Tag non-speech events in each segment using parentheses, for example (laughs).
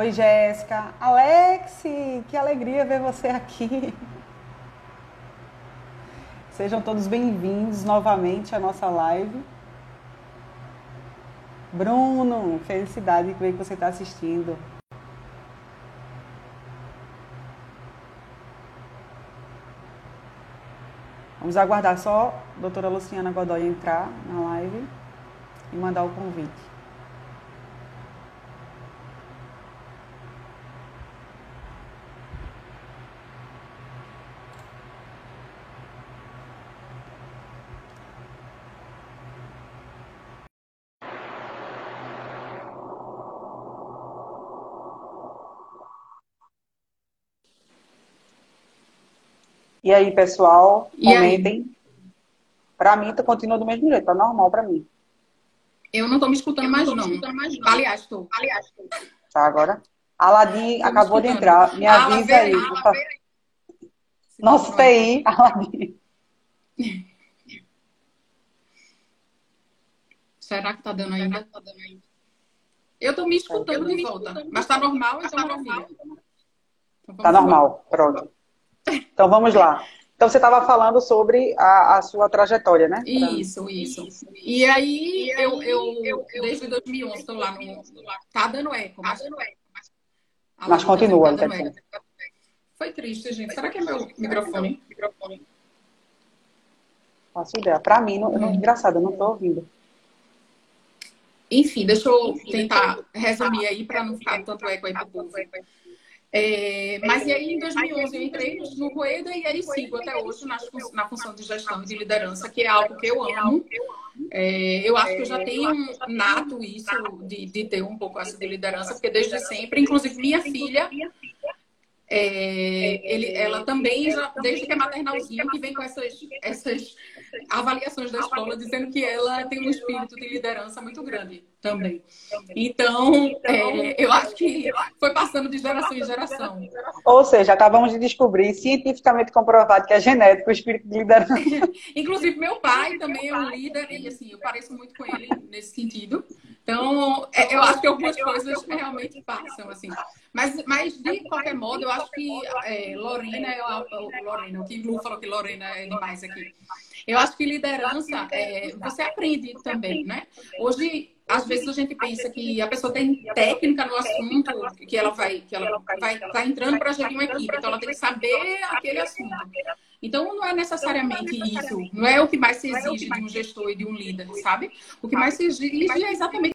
Oi, Jéssica. Alex, que alegria ver você aqui. Sejam todos bem-vindos novamente à nossa live. Bruno, felicidade que você está assistindo. Vamos aguardar só a doutora Luciana Godoy entrar na live e mandar o convite. E aí, pessoal, E aí? comentem. Pra mim, tá continua do mesmo jeito, tá normal pra mim. Eu não tô me escutando mais, não. Aliás, tô. Tá, agora? Aladim Tô me acabou de escutando. entrar. Me Ah, avisa aí. favor. Nosso TI, Aladim. (laughs) Será que tá dando ainda? Eu tô me escutando de volta. Mas tá normal, então maravilha. Então, Tá normal, pronto. Então vamos lá. Então você estava falando sobre a, a sua trajetória, né? Isso, isso. E aí, eu, eu, desde 2011 estou lá no. Tá dando eco, mas. A Mas Laura continua, tá dando eco. Foi triste, gente. Será que é meu microfone? Faço ideia. Pra mim, não, não, engraçado, eu não tô ouvindo. Enfim, deixa eu tentar resumir aí para não ficar tanto eco aí pro povo. É, mas e aí, em 2011, eu entrei no Rueda e aí sigo até hoje na, na função de gestão e de liderança, que é algo que eu amo. É, eu acho que eu já tenho um nato isso de, de ter um pouco essa de liderança, porque desde sempre, inclusive minha filha, é, ele, ela também, já, desde que é maternalzinha, que vem com essas, essas avaliações da escola, dizendo que ela tem um espírito de liderança muito grande também. Então, é, eu acho que foi passando de geração em geração. Ou seja, acabamos de descobrir, cientificamente comprovado, que é genético o espírito de liderança. (laughs) Inclusive, meu pai também é um líder, e assim, eu pareço muito com ele nesse sentido. Então, é, eu acho que algumas coisas realmente passam, assim. Mas, mas de qualquer modo, eu acho que é, Lorena, é a- o- Lorena, o que Lu falou que Lorena é demais aqui. Eu acho que liderança, é, você aprende também, né? Hoje, às vezes a gente pensa que a pessoa tem técnica no assunto, que ela vai, que ela vai estar entrando para gerir uma equipe, então ela tem que saber aquele assunto. Então, não é necessariamente isso. Não é o que mais se exige de um gestor e de um líder, sabe? O que mais se exige é exatamente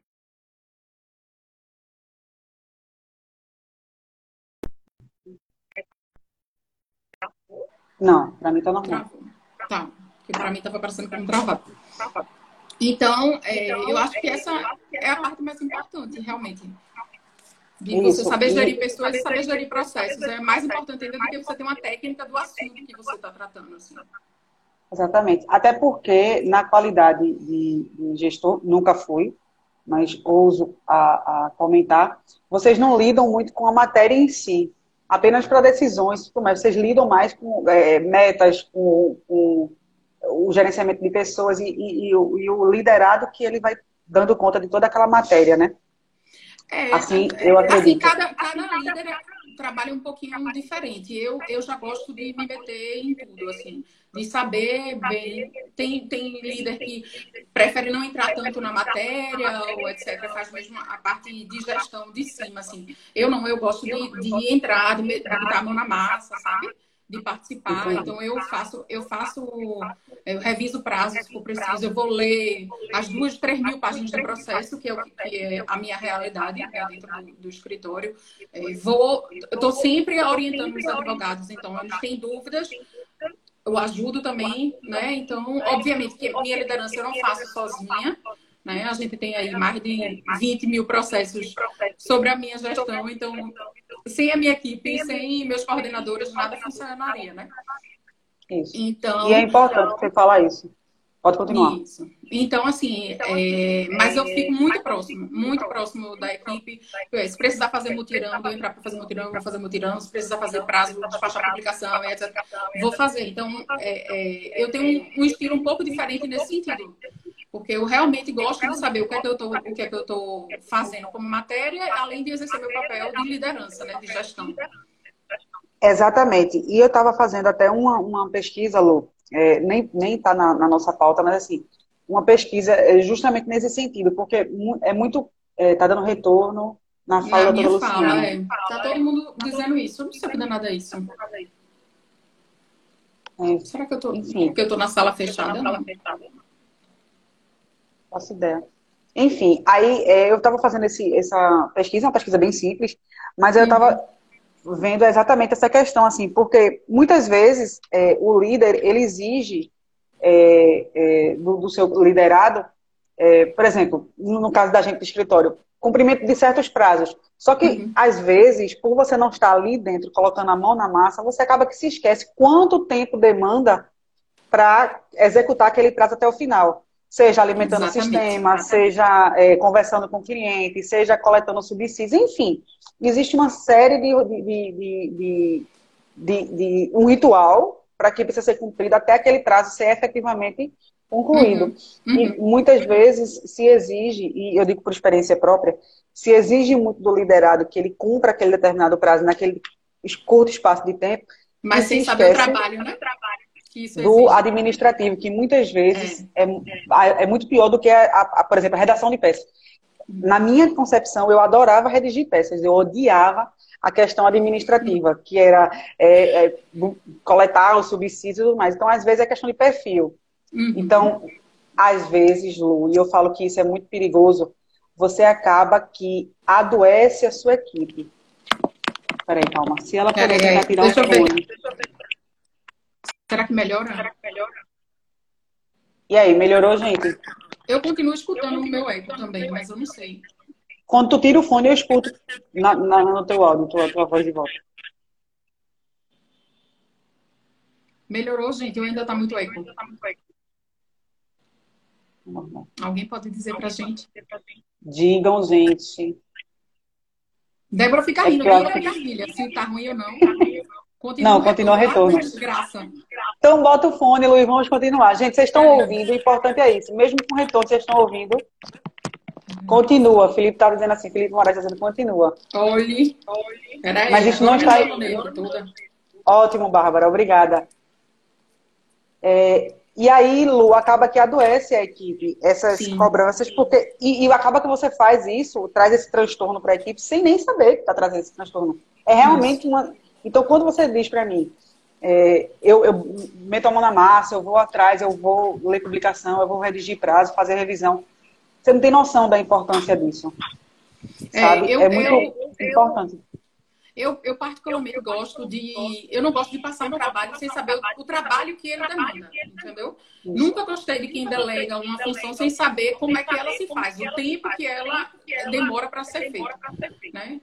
Não, pra mim tá normal. Travou. Tá. Porque pra mim tava parecendo como travado. Então, é, eu acho que essa é a parte mais importante, realmente. De você Isso. saber gerir pessoas e saber gerir processos. É mais importante ainda do que você ter uma técnica do assunto que você está tratando. Assim. Exatamente. Até porque, na qualidade de, de gestor, nunca fui, mas ouso a, a comentar, vocês não lidam muito com a matéria em si, apenas para decisões, mas vocês lidam mais com é, metas, com, com o gerenciamento de pessoas e, e- e o, e o liderado que ele vai dando conta de toda aquela matéria, né? É, Assim, eu assim, acredito. cada, cada líder trabalha um pouquinho diferente. Eu, eu já gosto de me meter em tudo, assim, de saber bem. Tem, tem líder que prefere não entrar tanto na matéria, ou etc., faz mesmo a parte de gestão de cima, assim. Eu não, eu gosto de, de entrar, de botar a mão na massa, sabe? De participar. Entendi. Então eu faço, eu faço, eu reviso prazos se for preciso, eu vou ler as duas, três mil páginas do processo, que é, o que que é a minha realidade né, dentro do, do escritório. É, vou, eu estou sempre orientando os advogados, então eles têm dúvidas, eu ajudo também, né? Então, obviamente que minha liderança eu não faço sozinha, né? A gente tem aí mais de 20 mil processos sobre a minha gestão, então sem a minha equipe, sem meus coordenadores, nada funcionaria, né? Isso. Então, E é importante você falar isso. Pode continuar. Isso. Então, assim, é, mas eu fico muito próximo, muito próximo da equipe. Se precisar fazer mutirão, eu entrar para fazer mutirão, vou fazer mutirão. Se precisar fazer prazo, despachar a publicação, etc., vou fazer. Então, é, é, eu tenho um estilo um pouco diferente nesse sentido. Porque eu realmente gosto de saber o que é que eu estou, o que é que eu estou fazendo como matéria, além de exercer meu papel de liderança, né, de gestão. Exatamente. E eu estava fazendo até uma, uma pesquisa, Lu, é, nem está na, na, nossa pauta, mas assim, uma pesquisa é, justamente nesse sentido, porque é muito, está é, dando retorno na fala é da fala, é. Tá todo mundo dizendo isso. Eu não sei o que danada é isso. É. Será que eu tô, Enfim. que eu tô na sala fechada? Não. Faço ideia. Enfim, aí é, eu estava fazendo esse, essa pesquisa, uma pesquisa bem simples, mas eu estava uhum. vendo exatamente essa questão, assim, porque muitas vezes é, o líder, ele exige é, é do, do, seu liderado, é, por exemplo, no caso da gente do escritório, cumprimento de certos prazos. Só que, uhum. às vezes, por você não estar ali dentro, colocando a mão na massa, você acaba que se esquece quanto tempo demanda para executar aquele prazo até o final. Seja alimentando Exatamente. o sistema, seja é, conversando com o cliente, seja coletando subsídios, enfim. Existe uma série de, de, de, de, um ritual para que precisa ser cumprido até aquele prazo ser efetivamente concluído. Uhum. Uhum. E muitas vezes se exige, e eu digo por experiência própria, se exige muito do liderado que ele cumpra aquele determinado prazo naquele curto espaço de tempo. Mas sem saber o trabalho, né? Do administrativo, que muitas vezes é, é, é muito pior do que, a, a, por exemplo, a redação de peças. Na minha concepção, eu adorava redigir peças, eu odiava a questão administrativa, que era é, é, coletar os subsídios e tudo mais. Então, às vezes, é questão de perfil. Uhum. Então, às vezes, Lu, e eu falo que isso é muito perigoso, você acaba que adoece a sua equipe. Peraí, calma. Se ela puder tirar o fone. Será que melhora? Será que melhora? E aí, melhorou, gente? Eu continuo escutando o meu eco também, mas eu não sei. Quando tu tira o fone, eu escuto na, na, no teu áudio, tua, tua voz de volta. Melhorou, gente? Ou ainda tá muito eco? Alguém pode dizer pra gente? Digam, gente. Débora fica é rindo, é fica filha, se tá ruim ou não. Continua não, continua retorno. retorno. Então, bota o fone, Luiz, vamos continuar. Gente, vocês estão é. ouvindo, o importante é isso. Mesmo com retorno, vocês estão ouvindo. Continua. Felipe estava dizendo assim, Felipe Moraes está dizendo continua. Oi. Peraí, Mas isso não está. Ótimo, Bárbara, obrigada. É, e aí, Lu, acaba que adoece a equipe, essas Sim. cobranças, porque. E, e, acaba que você faz isso, traz esse transtorno para a equipe sem nem saber que está trazendo esse transtorno. É realmente uma. Então, quando você diz para mim, é, eu, eu meto a mão na massa, eu vou atrás, eu vou ler publicação, eu vou redigir prazo, fazer revisão. Você não tem noção da importância disso. É, sabe? É, eu, é muito eu, importante. Eu, eu particularmente gosto de. Eu não gosto de passar um trabalho sem saber o, o trabalho que ele demanda, entendeu? Nunca gostei de quem delega uma função sem saber como é que ela se faz, o tempo que ela demora para ser feita. Né?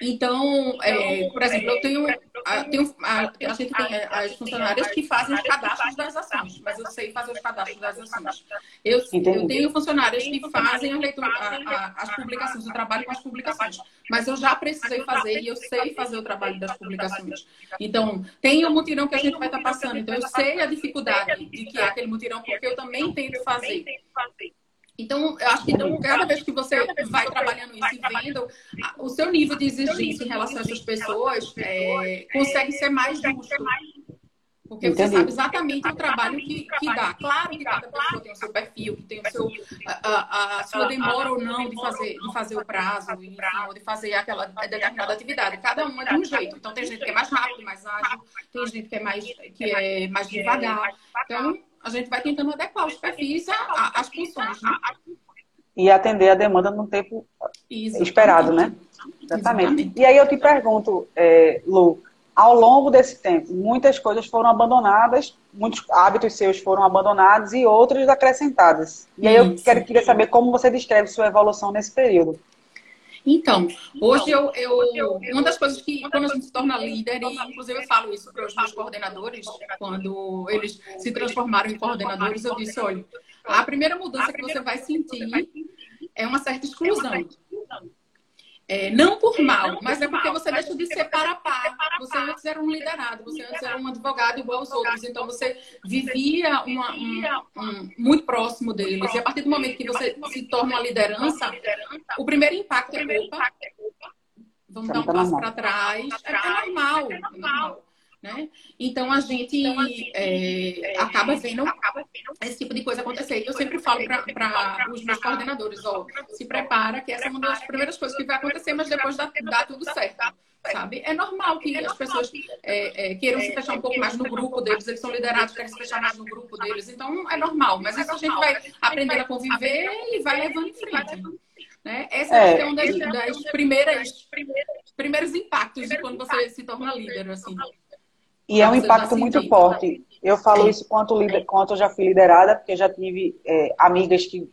Então, é, por exemplo, eu tenho, a, tenho a, a gente tem é, as funcionárias que fazem os cadastros das ações, mas eu sei fazer os cadastros das ações. Eu, eu tenho funcionárias que fazem a leitura, a, as publicações, eu trabalho com as publicações, mas eu já precisei fazer e eu sei fazer o trabalho das publicações. Então, tem o mutirão que a gente vai estar passando, então eu sei a dificuldade de que é aquele mutirão, porque eu também tento fazer. Então, eu acho que então, cada vez que você vai trabalhando isso e vendo, o seu nível de exigência em relação a essas pessoas é, consegue ser mais justo. Porque Entendi. você sabe exatamente o trabalho que, que dá. Claro que cada pessoa tem o seu perfil, que tem o seu, a, a, a sua demora ou não de fazer, de fazer o prazo, enfim, ou de fazer aquela determinada atividade. Cada uma é de um jeito. Então, tem gente que é mais rápido, mais ágil, tem gente que é mais, que é mais devagar. Então, a gente vai tentando adequar os perfis às funções, né? E atender a demanda no tempo Exatamente. esperado, né? Exatamente. Exatamente. E aí eu te pergunto, é, Lu, ao longo desse tempo, muitas coisas foram abandonadas, muitos hábitos seus foram abandonados e outros acrescentados. E aí eu quero, queria saber como você descreve sua evolução nesse período. Então, hoje eu, eu, Uma das coisas que, quando a gente se torna líder, e inclusive eu falo isso para os meus coordenadores, quando eles se transformaram em coordenadores, eu disse: olha, a primeira mudança que você vai sentir é uma certa exclusão. É, não por mal, mas é porque você deixa de ser para a par. Você antes era um liderado, você antes era um advogado igual aos outros. Então você vivia uma, um, um, muito próximo deles. E a partir do momento que você se torna uma liderança, o primeiro impacto é culpa. Vamos dar um passo para trás. É, é normal. É normal. Né? Então a gente então, é, acaba vendo esse tipo de coisa acontecer. E eu sempre falo para os meus coordenadores: ó, se prepara, que essa é uma das primeiras coisas que vai acontecer, mas depois dá, dá tudo certo. Sabe? É normal que as pessoas é, é, queiram se fechar um pouco mais no grupo deles, eles são liderados, querem se fechar mais no grupo deles, então é normal, mas isso a gente vai aprendendo a conviver e vai levando em frente. Né? Essa é, é uma das, das primeiras primeiros impactos de quando você se torna líder, assim. E é um impacto muito forte. Eu falo isso quanto, líder, quanto eu já fui liderada, porque já tive é, amigas que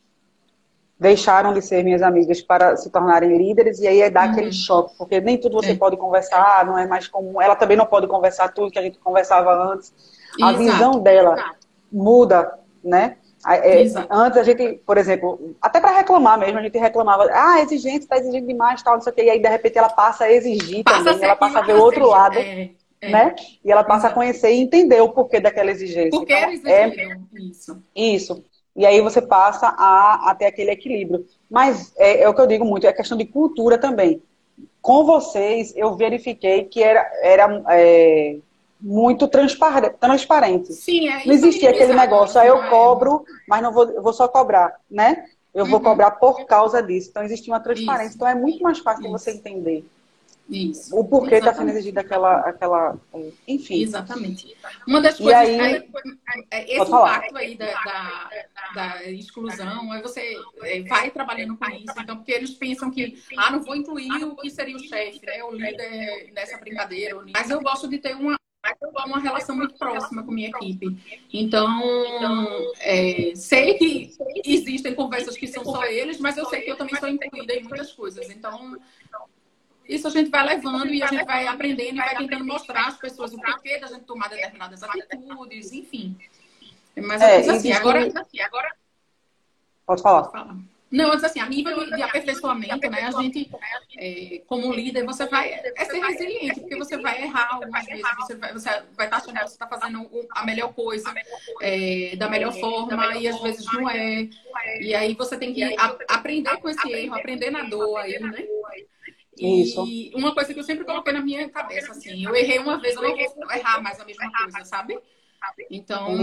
deixaram de ser minhas amigas para se tornarem líderes, e aí é dar uhum. aquele choque, porque nem tudo você é. pode conversar, não é mais comum. Ela também não pode conversar tudo que a gente conversava antes. A Exato. visão dela Exato. muda, né? É, antes a gente, por exemplo, até para reclamar mesmo, a gente reclamava, ah, exigente, está exigindo demais, tal, não sei o quê, e aí de repente ela passa a exigir passa também, ela passa a ver o outro lado. É. É. Né? E ela passa a conhecer e entender o porquê daquela exigência. Por que então, é, isso? Isso. E aí você passa a, a ter aquele equilíbrio. Mas é, é, o que eu digo muito, é questão de cultura também. Com vocês, eu verifiquei que era, era é, muito transparente. transparente. Sim, é, não existia aquele negócio, aí eu cobro, mas não vou, vou só cobrar, né? Eu vou uhum. cobrar por causa disso. Então, existia uma transparência. Isso. Então, é muito mais fácil Isso. você entender. Isso. O porquê está sendo exigida aquela, aquela. Enfim. Exatamente. Uma das coisas. Aí, aí, esse impacto aí da, da, da, exclusão, aí você é, vai trabalhando com isso. Então, porque eles pensam que, ah, não vou incluir o que seria o chefe, né? O líder nessa brincadeira. Mas eu gosto de ter uma, uma relação muito próxima com minha equipe. Então, é, sei que existem conversas que são só eles, mas eu sei que eu também sou incluída em muitas coisas. Então, isso a gente vai levando e a gente vai aprendendo e vai tentando mostrar às pessoas o porquê da gente tomar determinadas atitudes, enfim. Mas é, assim, agora, assim, agora. Pode falar. falar. Não, mas assim, a nível de aperfeiçoamento, né? A gente, é, como líder, você vai é ser resiliente, porque você vai errar algumas vezes, você vai, você vai estar achando que você está fazendo a melhor coisa, é, da melhor forma, e às vezes não é. E aí você tem que aprender com esse erro, aprender na dor aí, né? Isso. E uma coisa que eu sempre coloquei na minha cabeça, assim, eu errei uma vez, eu não vou errar mais a mesma coisa, sabe? Então,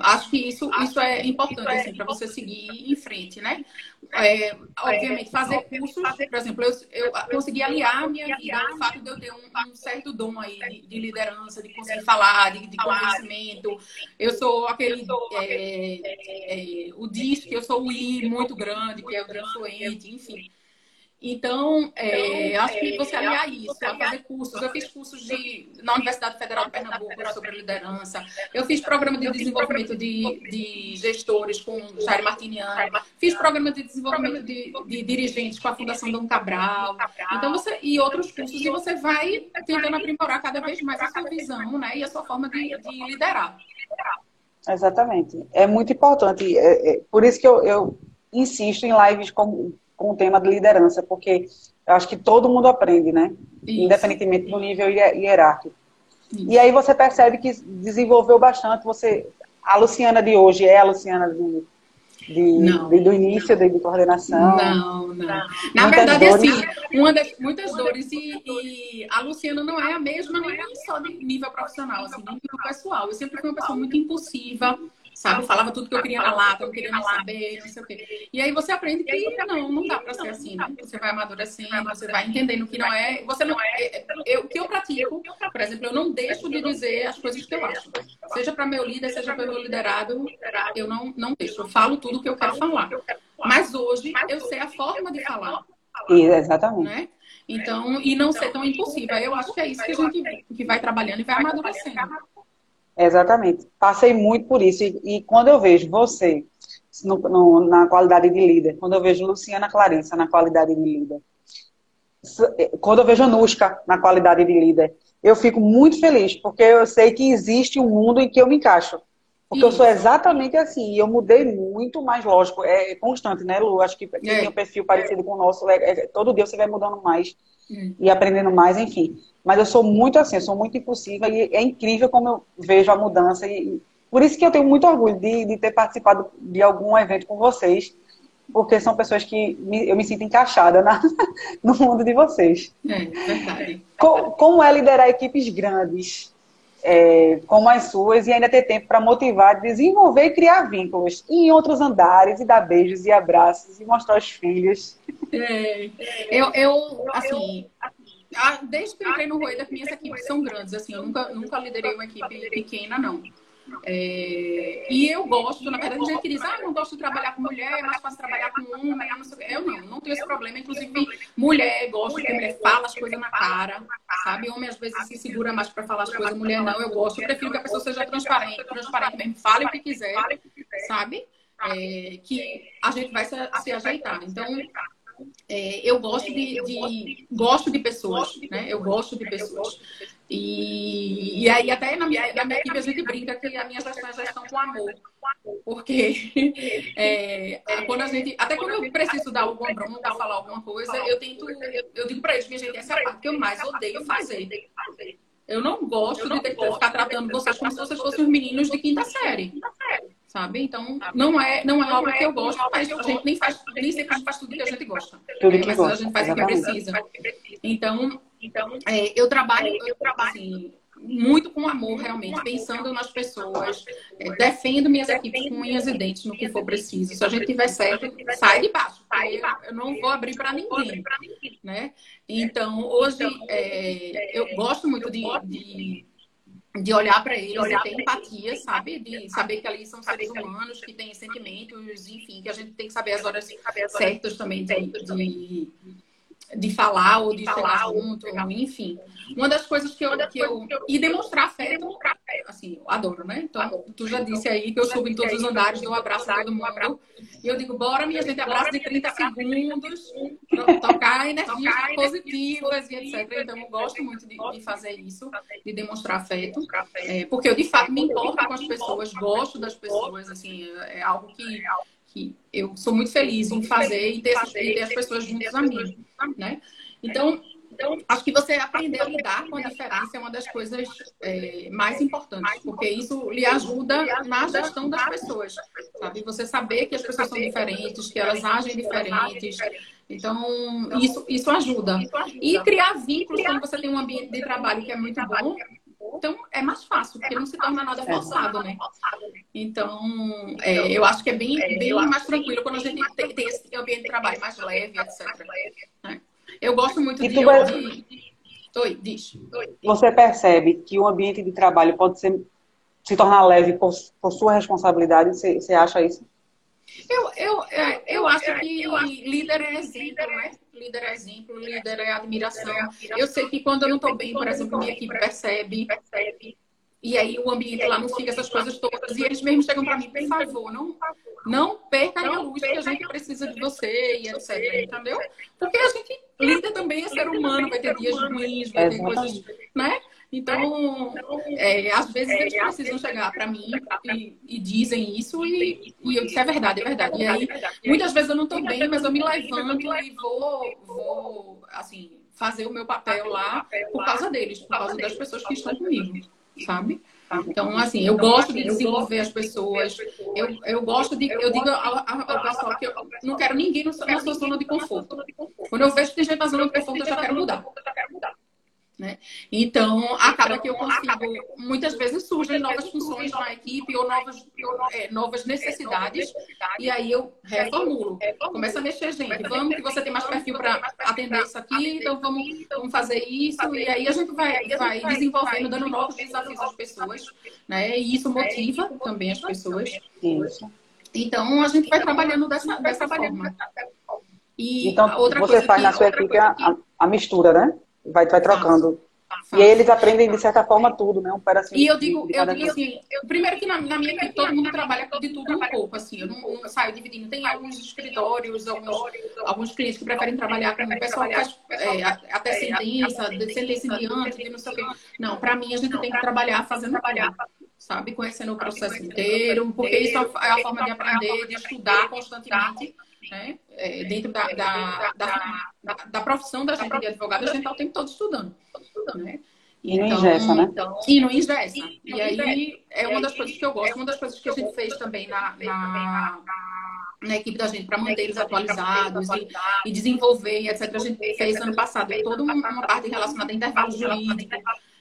acho que isso, isso é importante, assim, para você seguir em frente, né? É, obviamente, fazer cursos, por exemplo, eu, eu consegui aliar a minha vida ao fato de eu ter um, um certo dom aí de, de, liderança, de conseguir falar, de, de conhecimento. Eu sou aquele, é, é, o DIS, que eu sou o I muito grande, que é o grande fluente, enfim. Então, é, então, acho que você é, aliar isso, a fazer cursos. Eu fiz cursos de, na Universidade Federal de Pernambuco sobre liderança. Eu fiz programa de desenvolvimento de, de gestores com Jair Martiniano. Fiz programa de desenvolvimento de, de, dirigentes com a Fundação Dom Cabral. Então, você, e outros cursos. E você vai tentando aprimorar cada vez mais a sua visão né, e a sua forma de, de liderar. Exatamente. É muito importante. É, é, por isso que eu, eu insisto em lives como com o tema de liderança, porque eu acho que todo mundo aprende, né? Isso. Independentemente do nível hierárquico. Isso. E aí você percebe que desenvolveu bastante. Você, a Luciana de hoje é a Luciana de, de, do início de, de, coordenação. Não, não. Na muitas verdade, dores. assim, uma das, muitas dores e, e, a Luciana não é a mesma nem só de nível profissional, assim, de nível pessoal. Eu sempre fui uma pessoa muito impulsiva sabe? Falava tudo que eu queria na lata, não queria saber, não sei o quê. E aí você aprende que não, não dá para ser assim, né? Você vai amadurecendo, você vai entendendo que não é. Você não é. Eu, o que eu pratico, por exemplo, eu não deixo de dizer as coisas que eu acho. Seja para meu líder, seja para meu liderado, eu não, não deixo. Eu falo tudo que eu quero falar. Mas hoje eu sei a forma de falar. Exatamente. Né? Então, e não ser tão impulsiva. Eu acho que é isso que a gente que vai trabalhando e vai amadurecendo. Exatamente. Passei muito por isso. E, e quando eu vejo você no, no, na qualidade de líder, quando eu vejo Luciana Clarissa na qualidade de líder, eh, quando eu vejo Anushka na qualidade de líder, eu fico muito feliz, porque eu sei que existe um mundo em que eu me encaixo. Porque Isso. eu sou exatamente assim, e eu mudei muito, mas lógico, é constante, né, Lu? Acho que quem é. tem um perfil parecido com o nosso, é, é, todo dia você vai mudando mais hum. e aprendendo mais, enfim. Mas eu sou muito assim, eu sou muito impulsiva e é incrível como eu vejo a mudança. E, por isso que eu tenho muito orgulho de, de ter participado de algum evento com vocês, porque são pessoas que me, eu me sinto encaixada na, (laughs) no mundo de vocês. É, verdade. Como, como é liderar equipes grandes? É, como as suas e ainda ter tempo para motivar, desenvolver e criar vínculos e em outros andares e dar beijos e abraços e mostrar os filhos. É, eu, eu, assim, desde que eu entrei no Rueda, minhas equipes são grandes, assim, eu nunca, nunca liderei uma equipe pequena, não. É, e eu gosto, na verdade, gente que diz, ah, não gosto de trabalhar com mulher, é mais fácil trabalhar com homem, não sei Eu não, não tenho esse problema. Inclusive, mulher, gosto que mulher fala as coisas na cara, sabe? Homem às vezes se segura mais para falar as coisas, mulher não, eu gosto. Eu prefiro que a pessoa seja transparente, transparente mesmo, fale o que quiser, sabe? É, que a gente vai se, se ajeitar. Então, é, eu gosto de, de, gosto de pessoas, né? Eu gosto de pessoas. E, e aí até na minha, na minha equipe a gente brinca que a minha gestão é gestão com amor. Porque (laughs) é, quando a gente. Até quando eu preciso dar alguma bronca, falar alguma coisa, eu tento. Eu digo pra eles, minha gente, essa é a parte que eu mais odeio fazer. Eu não gosto de ter que ficar tratando vocês como se vocês fossem os meninos de quinta série sabe? Então, não é, não é algo que eu gosto, mas a gente nem faz, nem sempre faz tudo que a gente gosta. Tudo mas gosta. a gente faz o que precisa. Então, então é, eu trabalho, eu trabalho assim, muito com amor, realmente, pensando nas pessoas, é, defendo minhas equipes com unhas e dentes no que for preciso. Se a gente tiver certo, sai de baixo. Eu não vou abrir para ninguém, né? Então, hoje, é, eu gosto muito de, de de olhar para eles olhar e ter empatia, sabe? De saber que ali são seres humanos que têm sentimentos, enfim, que a gente tem que saber as horas certas também de, de, de falar ou de falar junto, enfim. Uma das coisas que eu, que eu. E demonstrar afeto, assim, eu adoro, né? Então, tu já disse aí que eu subo em todos os andares, eu abraço todo mundo. E eu digo, bora, minha gente, abraço de 30 segundos, tocar energias positivas e etc. Então, eu gosto muito de, de fazer isso, de demonstrar afeto. É, porque eu, de fato, me importo com as pessoas, gosto das pessoas, assim, é algo que que eu sou muito feliz em fazer e ter, e ter as pessoas juntas a mim, né? Então, então, acho que você aprender a lidar com a diferença é uma das coisas é, mais importantes, porque isso lhe ajuda na gestão das pessoas, sabe? Você saber que as pessoas são diferentes, que elas agem diferentes. Então, isso, isso ajuda. E criar vínculos quando você tem um ambiente de trabalho que é muito bom, então é mais fácil, porque não se torna nada forçado, né? Então, é, eu acho que é bem, bem mais tranquilo quando a gente tem, tem esse ambiente de trabalho mais leve, etc. Né? Eu gosto muito de, vai... de... Oi, diz. Você percebe que o ambiente de trabalho pode ser, se tornar leve por, por sua responsabilidade? Você, você acha isso? Eu, eu, é, eu acho que líder é exemplo, né? Líder é exemplo, líder é admiração. Eu sei que quando eu não estou bem, por exemplo, minha equipe percebe. E aí o ambiente lá não fica essas coisas todas. E eles mesmos chegam para mim, por favor, não, não perca a luz que a gente precisa de você e etc. Entendeu? Porque a gente líder também é ser humano, vai ter dias ruins, vai ter coisas, né? Então, é, às vezes eles precisam chegar para mim e, e, dizem isso e, e eu disse, é verdade, é verdade. E aí, muitas vezes eu não estou bem, mas eu me levanto e vou, vou, assim, fazer o meu papel lá por causa deles, por causa das pessoas que estão comigo, sabe? Então, assim, eu gosto de desenvolver as pessoas. Eu, eu gosto de. Eu digo ao, ao pessoal que eu não quero ninguém na sua zona de conforto. Quando eu vejo que tem gente na zona de conforto, eu já quero mudar. Né? Então, acaba que eu consigo, muitas vezes surgem novas funções na equipe ou novas, é, novas necessidades, e aí eu reformulo, começo a mexer, gente, vamos que você tem mais perfil para atender isso aqui, então vamos, vamos fazer isso, e aí a gente vai, vai desenvolvendo, dando novos desafios às pessoas, né? e isso motiva também as pessoas. Então, a gente vai trabalhando dessa, dessa forma. E então, você faz na sua equipe a, a mistura, né? Vai, vai trocando. E aí eles aprendem, de certa forma, tudo, né? Um pedacinho. E eu digo, de, de eu digo assim, eu, primeiro que na, na, minha equipe todo mundo trabalha de tudo um pouco, assim. Eu não, não saio dividindo. Tem alguns escritórios, alguns, alguns clientes que preferem trabalhar com o pessoal que faz é, até sentença, de sentença em diante, de não sei o quê. Não, para mim a gente tem que trabalhar fazendo trabalhar. sabe? Conhecendo o processo inteiro, porque isso é a forma de aprender, de estudar constantemente, né? É, dentro da, da, da, da, profissão da gente de advogado, a gente está o tempo todo estudando, né? E então, não ingessa, né? Então, e não ingessa. E aí é uma das coisas que eu gosto, uma das coisas que a gente fez também na, na, na equipe da gente para manter eles atualizados e, e desenvolver, etc. A gente fez ano passado toda uma parte relacionada a intervalo jurídico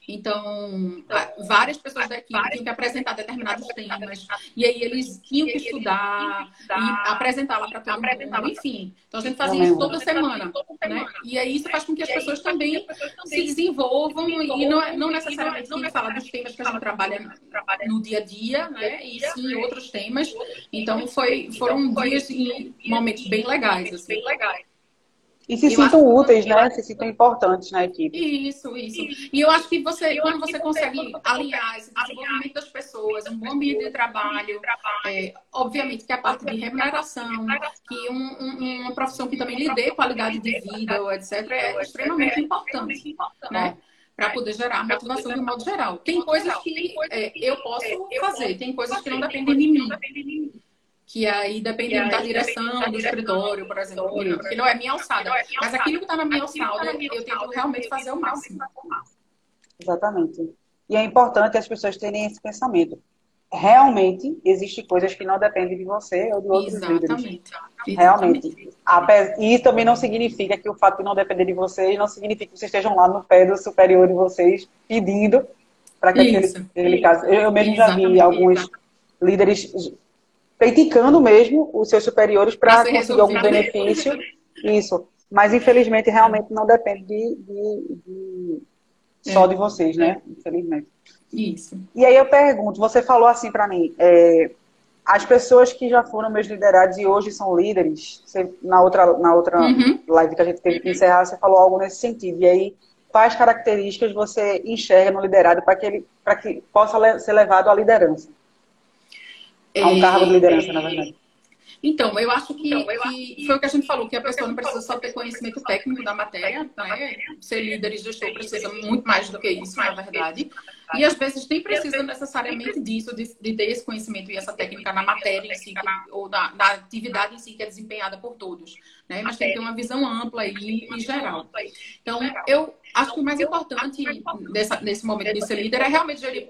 então, várias pessoas da equipe tinham que apresentar determinados temas. E aí eles tinham que estudar e apresentar lá para todo mundo. Enfim, então a gente fazia isso toda semana. Né? E aí isso faz com que as pessoas também se desenvolvam e não, é, não necessariamente quem fala dos temas que a gente trabalha no dia a dia, né? E sim outros temas. Então, foi, foram dias e momentos bem legais. Assim. Bem legais. E se sintam úteis, né? Se sintam importantes na equipe. Isso, isso. E eu acho que você, quando você consegue alinhar esse desenvolvimento das pessoas, um bom ambiente de trabalho, é, obviamente que a parte de remuneração, que um, um, uma profissão que também lhe dê qualidade de vida, etc., é extremamente importante, né? Para poder gerar motivação de modo geral. Tem coisas que é, eu posso fazer, tem coisas que não dependem de mim que aí dependendo da direção do escritório, por exemplo, que não é minha alçada. Mas aquilo que está na minha alçada, eu tento realmente fazer o máximo. Exatamente. E é importante as pessoas terem esse pensamento. Realmente, existem coisas que não dependem de você ou de outros Exatamente. líderes. Realmente. E isso também não significa que o fato de não depender de vocês não significa que vocês estejam lá no pé do superior de vocês pedindo para que isso, aquele, aquele caso. Eu mesmo já vi alguns líderes criticando mesmo os seus superiores para conseguir algum benefício. Isso. Mas, infelizmente, realmente não depende de, de, de é. só de vocês, né? Infelizmente. Isso. E aí eu pergunto, você falou assim para mim, é, as pessoas que já foram meus liderados e hoje são líderes, você, na outra, na outra uhum. live que a gente teve que encerrar, você falou algo nesse sentido. E aí, quais características você enxerga no liderado para que ele para que possa ser levado à liderança? A um cargo de liderança, na verdade. Então, eu acho que, então, eu que, que, foi o que a gente falou, que a pessoa não precisa só ter conhecimento técnico da matéria, né? Ser líder e gestor precisa muito mais do que isso, na verdade. E às vezes nem precisa necessariamente disso, de, de ter esse conhecimento e essa técnica na matéria em si, que, ou na, na, atividade em si que é desempenhada por todos. Né? Mas tem que ter uma visão ampla e, e geral. Então, eu acho que o mais importante dessa, nesse momento de ser líder é realmente gerir,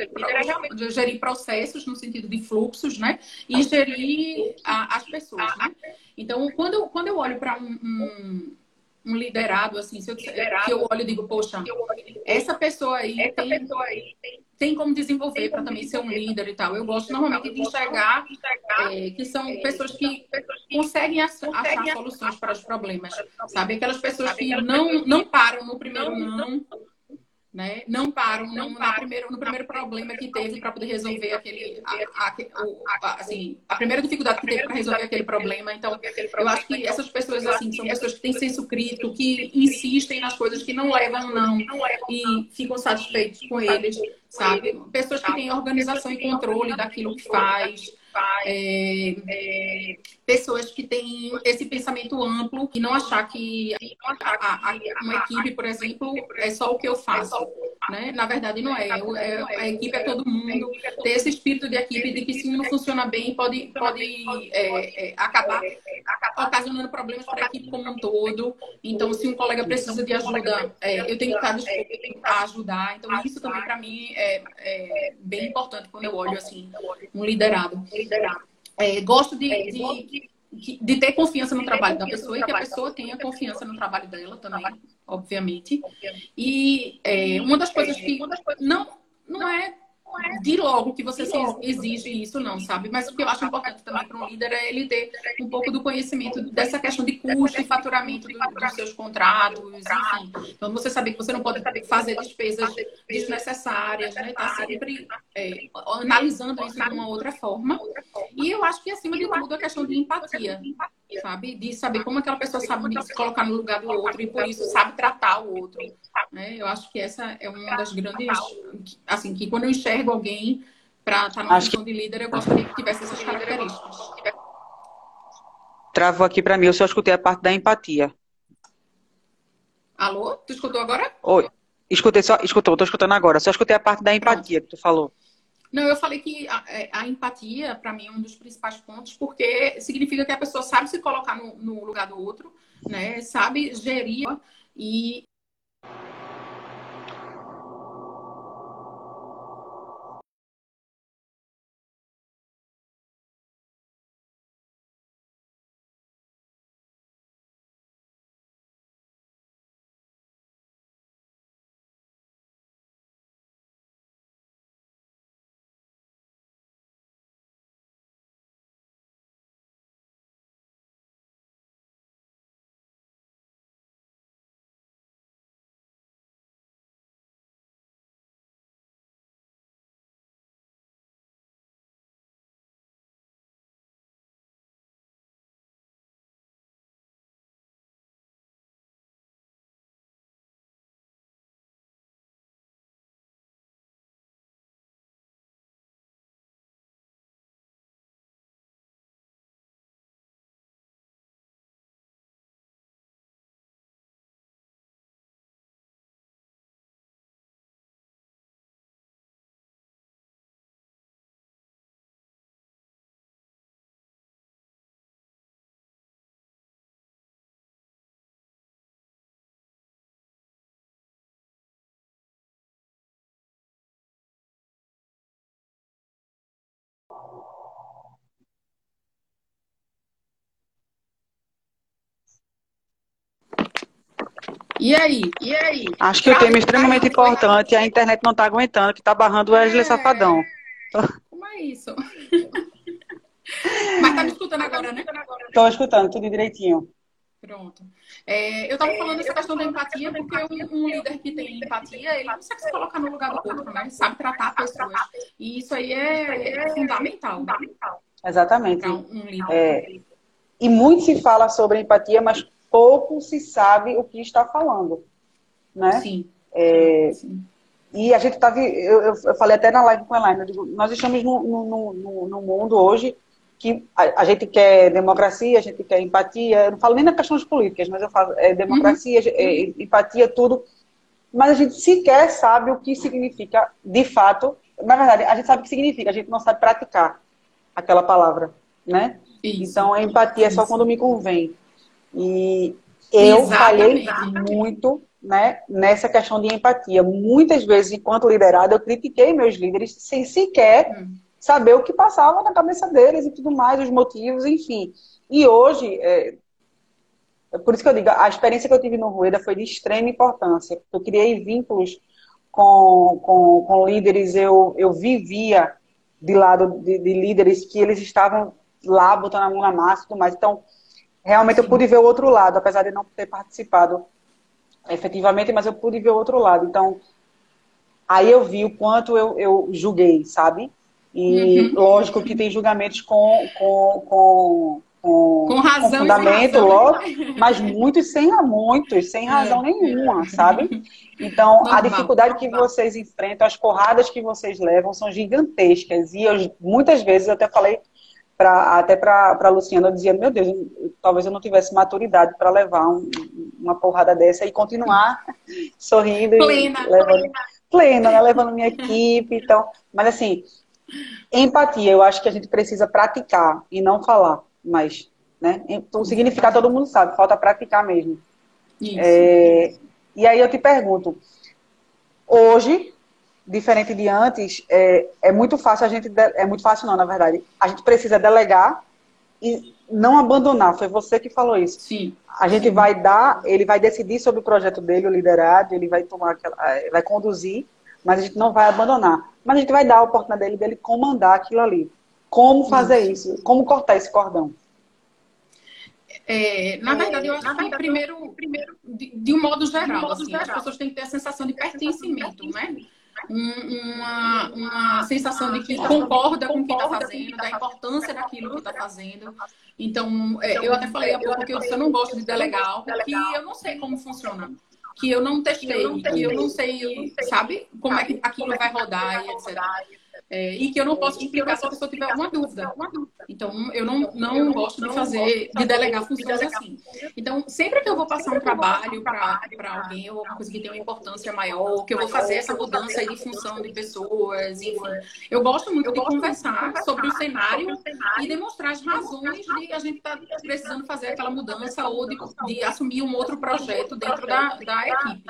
gerir processos no sentido de fluxos, né? E gerir a, as pessoas, né? Então, quando, quando eu olho para um, um um liderado, assim, se eu, liderado, que eu olho e digo, poxa, essa pessoa aí, essa tem, pessoa aí tem, tem como desenvolver para também ser um líder e tal. Eu gosto normalmente de enxergar é, que são pessoas que conseguem achar soluções para os problemas, sabe? Aquelas pessoas que não, não param no primeiro não né? Não param não no, primeiro, no primeiro problema que teve para poder resolver aquele, a, a, o, a, assim, a primeira dificuldade que teve para resolver aquele problema. Então, eu acho que essas pessoas assim são pessoas que têm senso crítico, que insistem nas coisas que não levam não e ficam satisfeitos com eles, sabe? Pessoas que têm organização e controle daquilo que faz. É, é, pessoas que têm esse pensamento amplo e não achar que a, a, uma equipe, por exemplo, é só o que eu faço. Né? Na verdade, não é. é. A equipe é todo mundo. Ter esse espírito de equipe de que se não funciona bem, pode, pode é, é, acabar ocasionando problemas para a equipe como um todo. Então, se um colega precisa de ajuda, é, eu tenho que estar a ajudar. Então, isso também, para mim, é, é, bem importante quando eu olho assim, um liderado. É, gosto de, de, de, ter confiança no trabalho da pessoa e que a pessoa tenha confiança no trabalho dela também, obviamente. E é, uma das coisas que não, não é de logo que você exige isso, não, sabe? Mas o que eu acho importante também para um líder é ele ter um pouco do conhecimento dessa questão de custo e faturamento do, dos seus contratos, enfim. Então, você saber que você não pode fazer despesas desnecessárias, né? Tá sempre é, analisando isso de uma outra forma. E eu acho que, acima de tudo, a questão de empatia, sabe? De saber como aquela pessoa sabe se colocar no lugar do outro e, por isso, sabe tratar o outro. Né? Eu acho que essa é uma das grandes. Assim, que quando eu enxergo alguém para estar tá numa posição que... de líder, eu gostaria que tivesse essas características. Travou aqui para mim, eu só escutei a parte da empatia. Alô? Tu escutou agora? Oi. Escutei só, escutou, tô escutando agora. Só escutei a parte da empatia Pronto. que tu falou. Não, eu falei que a, é, a empatia, para mim, é um dos principais pontos, porque significa que a pessoa sabe se colocar no, no lugar do outro, né? Sabe gerir e E aí? E aí? Acho que o tema é extremamente importante e a internet não está aguentando, que está barrando o Wesley é... Safadão. Como é isso? Mas tá me escutando agora, né? Estou escutando, tudo direitinho. Pronto. É, eu estava falando dessa questão da empatia, porque um, um, líder que tem empatia, ele consegue se colocar no lugar do outro, né? Sabe tratar pessoas. E isso aí é, é fundamental. Exatamente. Um líder. É, e muito se fala sobre empatia, mas pouco se sabe o que está falando, né? Sim. É, Sim. E a gente estava, eu, eu, falei até na live com a Elaine, nós estamos no, no, no, no mundo hoje que a, a, gente quer democracia, a gente quer empatia, eu não falo nem na questões políticas, mas eu falo é, democracia, uhum. é, empatia, tudo, mas a gente sequer sabe o que significa de fato, na verdade, a gente sabe o que significa, a gente não sabe praticar aquela palavra, né? Isso. Então, a empatia é só quando me convém. E eu Exatamente. falhei muito né, nessa questão de empatia. Muitas vezes, enquanto liderada, eu critiquei meus líderes sem sequer hum. saber o que passava na cabeça deles e tudo mais, os motivos, enfim. E hoje, é, é por isso que eu digo, a experiência que eu tive no Rueda foi de extrema importância. Eu criei vínculos com, com, com líderes, eu, eu vivia de lado de, de líderes que eles estavam lá botando a mão na massa e tudo mais. Então, realmente eu pude ver o outro lado, apesar de não ter participado efetivamente, mas eu pude ver o outro lado. Então, aí eu vi o quanto eu, eu julguei, sabe? E uhum. lógico que tem julgamentos com, com, com, com, com razão com fundamento, razão. lógico, mas muitos sem muitos, sem é. razão é. nenhuma, sabe? Então, normal, a dificuldade normal. que vocês enfrentam, as porradas que vocês levam são gigantescas. E eu, muitas vezes eu até falei Pra, até para a Luciana, eu dizia, meu Deus, talvez eu não tivesse maturidade para levar um, uma porrada dessa e continuar (laughs) sorrindo plena, e levando, plena. plena né, levando minha equipe, então, mas assim, empatia, eu acho que a gente precisa praticar e não falar, mas, né, o significado todo mundo sabe, falta praticar mesmo. É, e aí eu te pergunto, hoje diferente de antes, é, é muito fácil a gente. É muito fácil, não, na verdade. A gente precisa delegar e não abandonar. Foi você que falou isso. Sim. A gente sim. vai dar, ele vai decidir sobre o projeto dele, o liderado, ele vai tomar aquela, é, vai conduzir, mas a gente não vai abandonar. Mas a gente vai dar a oportunidade dele, dele comandar aquilo ali. Como fazer isso? isso? Como cortar esse cordão? É, na verdade, eu acho que primeiro, primeiro de, de um modo geral, de um modo assim, geral. as pessoas têm que ter a sensação de pertencimento, né? Uma, uma sensação de que concorda com o que está fazendo, da importância daquilo que está fazendo. Então, é, eu até falei há pouco que eu, eu não gosto de delegar algo que eu não sei como funciona. Que eu não testei, que eu não sei, sabe, como é que aquilo vai rodar e etc. É, e que eu não posso explicar se a pessoa tiver alguma dúvida. Então, eu não, não gosto de fazer, de delegar funções assim. Então, sempre que eu vou passar um trabalho para alguém, ou alguma coisa que tem uma importância maior, que eu vou fazer essa mudança de função de pessoas, enfim, eu gosto muito de conversar sobre o cenário e demonstrar as razões de a gente estar tá precisando fazer aquela mudança ou de, de assumir um outro projeto dentro da, da equipe.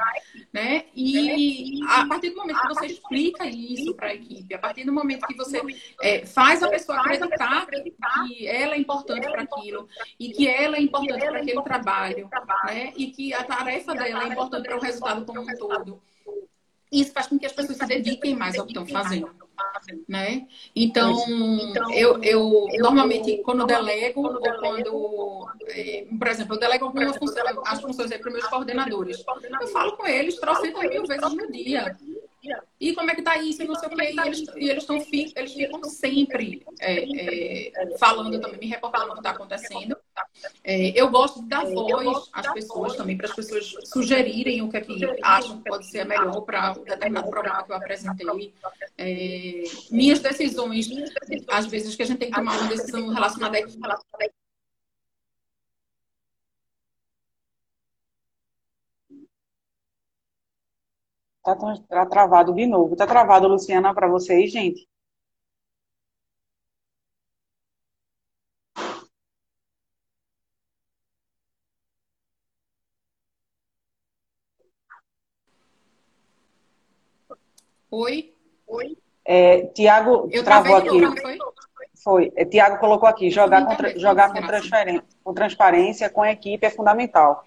Né? E a partir do momento que você explica isso para a equipe, a partir do momento que você é, faz a pessoa acreditar que ela é importante para aquilo e que ela é importante para aquele trabalho, né? E que a tarefa dela é importante para o resultado como um todo. Isso faz com que as pessoas se dediquem mais ao que estão fazendo. Né? Então, eu, eu normalmente, quando delego, ou quando, é, por exemplo, eu delego algumas funções, as funções para os meus coordenadores, eu falo com eles trocentas mil vezes no dia. E como é que tá isso? E não sei o quê. E eles, e eles, tão, eles ficam sempre é, é, falando também, me reportando o que está acontecendo. É, eu gosto de dar voz às pessoas também, para as pessoas sugerirem o que, é que acham que pode ser melhor para um determinado programa que eu apresentei. É, minhas decisões, às vezes que a gente tem que tomar uma decisão relacionada a Tá, tá travado de novo. Tá travado, Luciana, para vocês, gente? Oi? Oi? É, Tiago travou aqui. Foi? Foi. É, Tiago colocou aqui, jogar, com, jogar com, transparência, com transparência com a equipe é fundamental.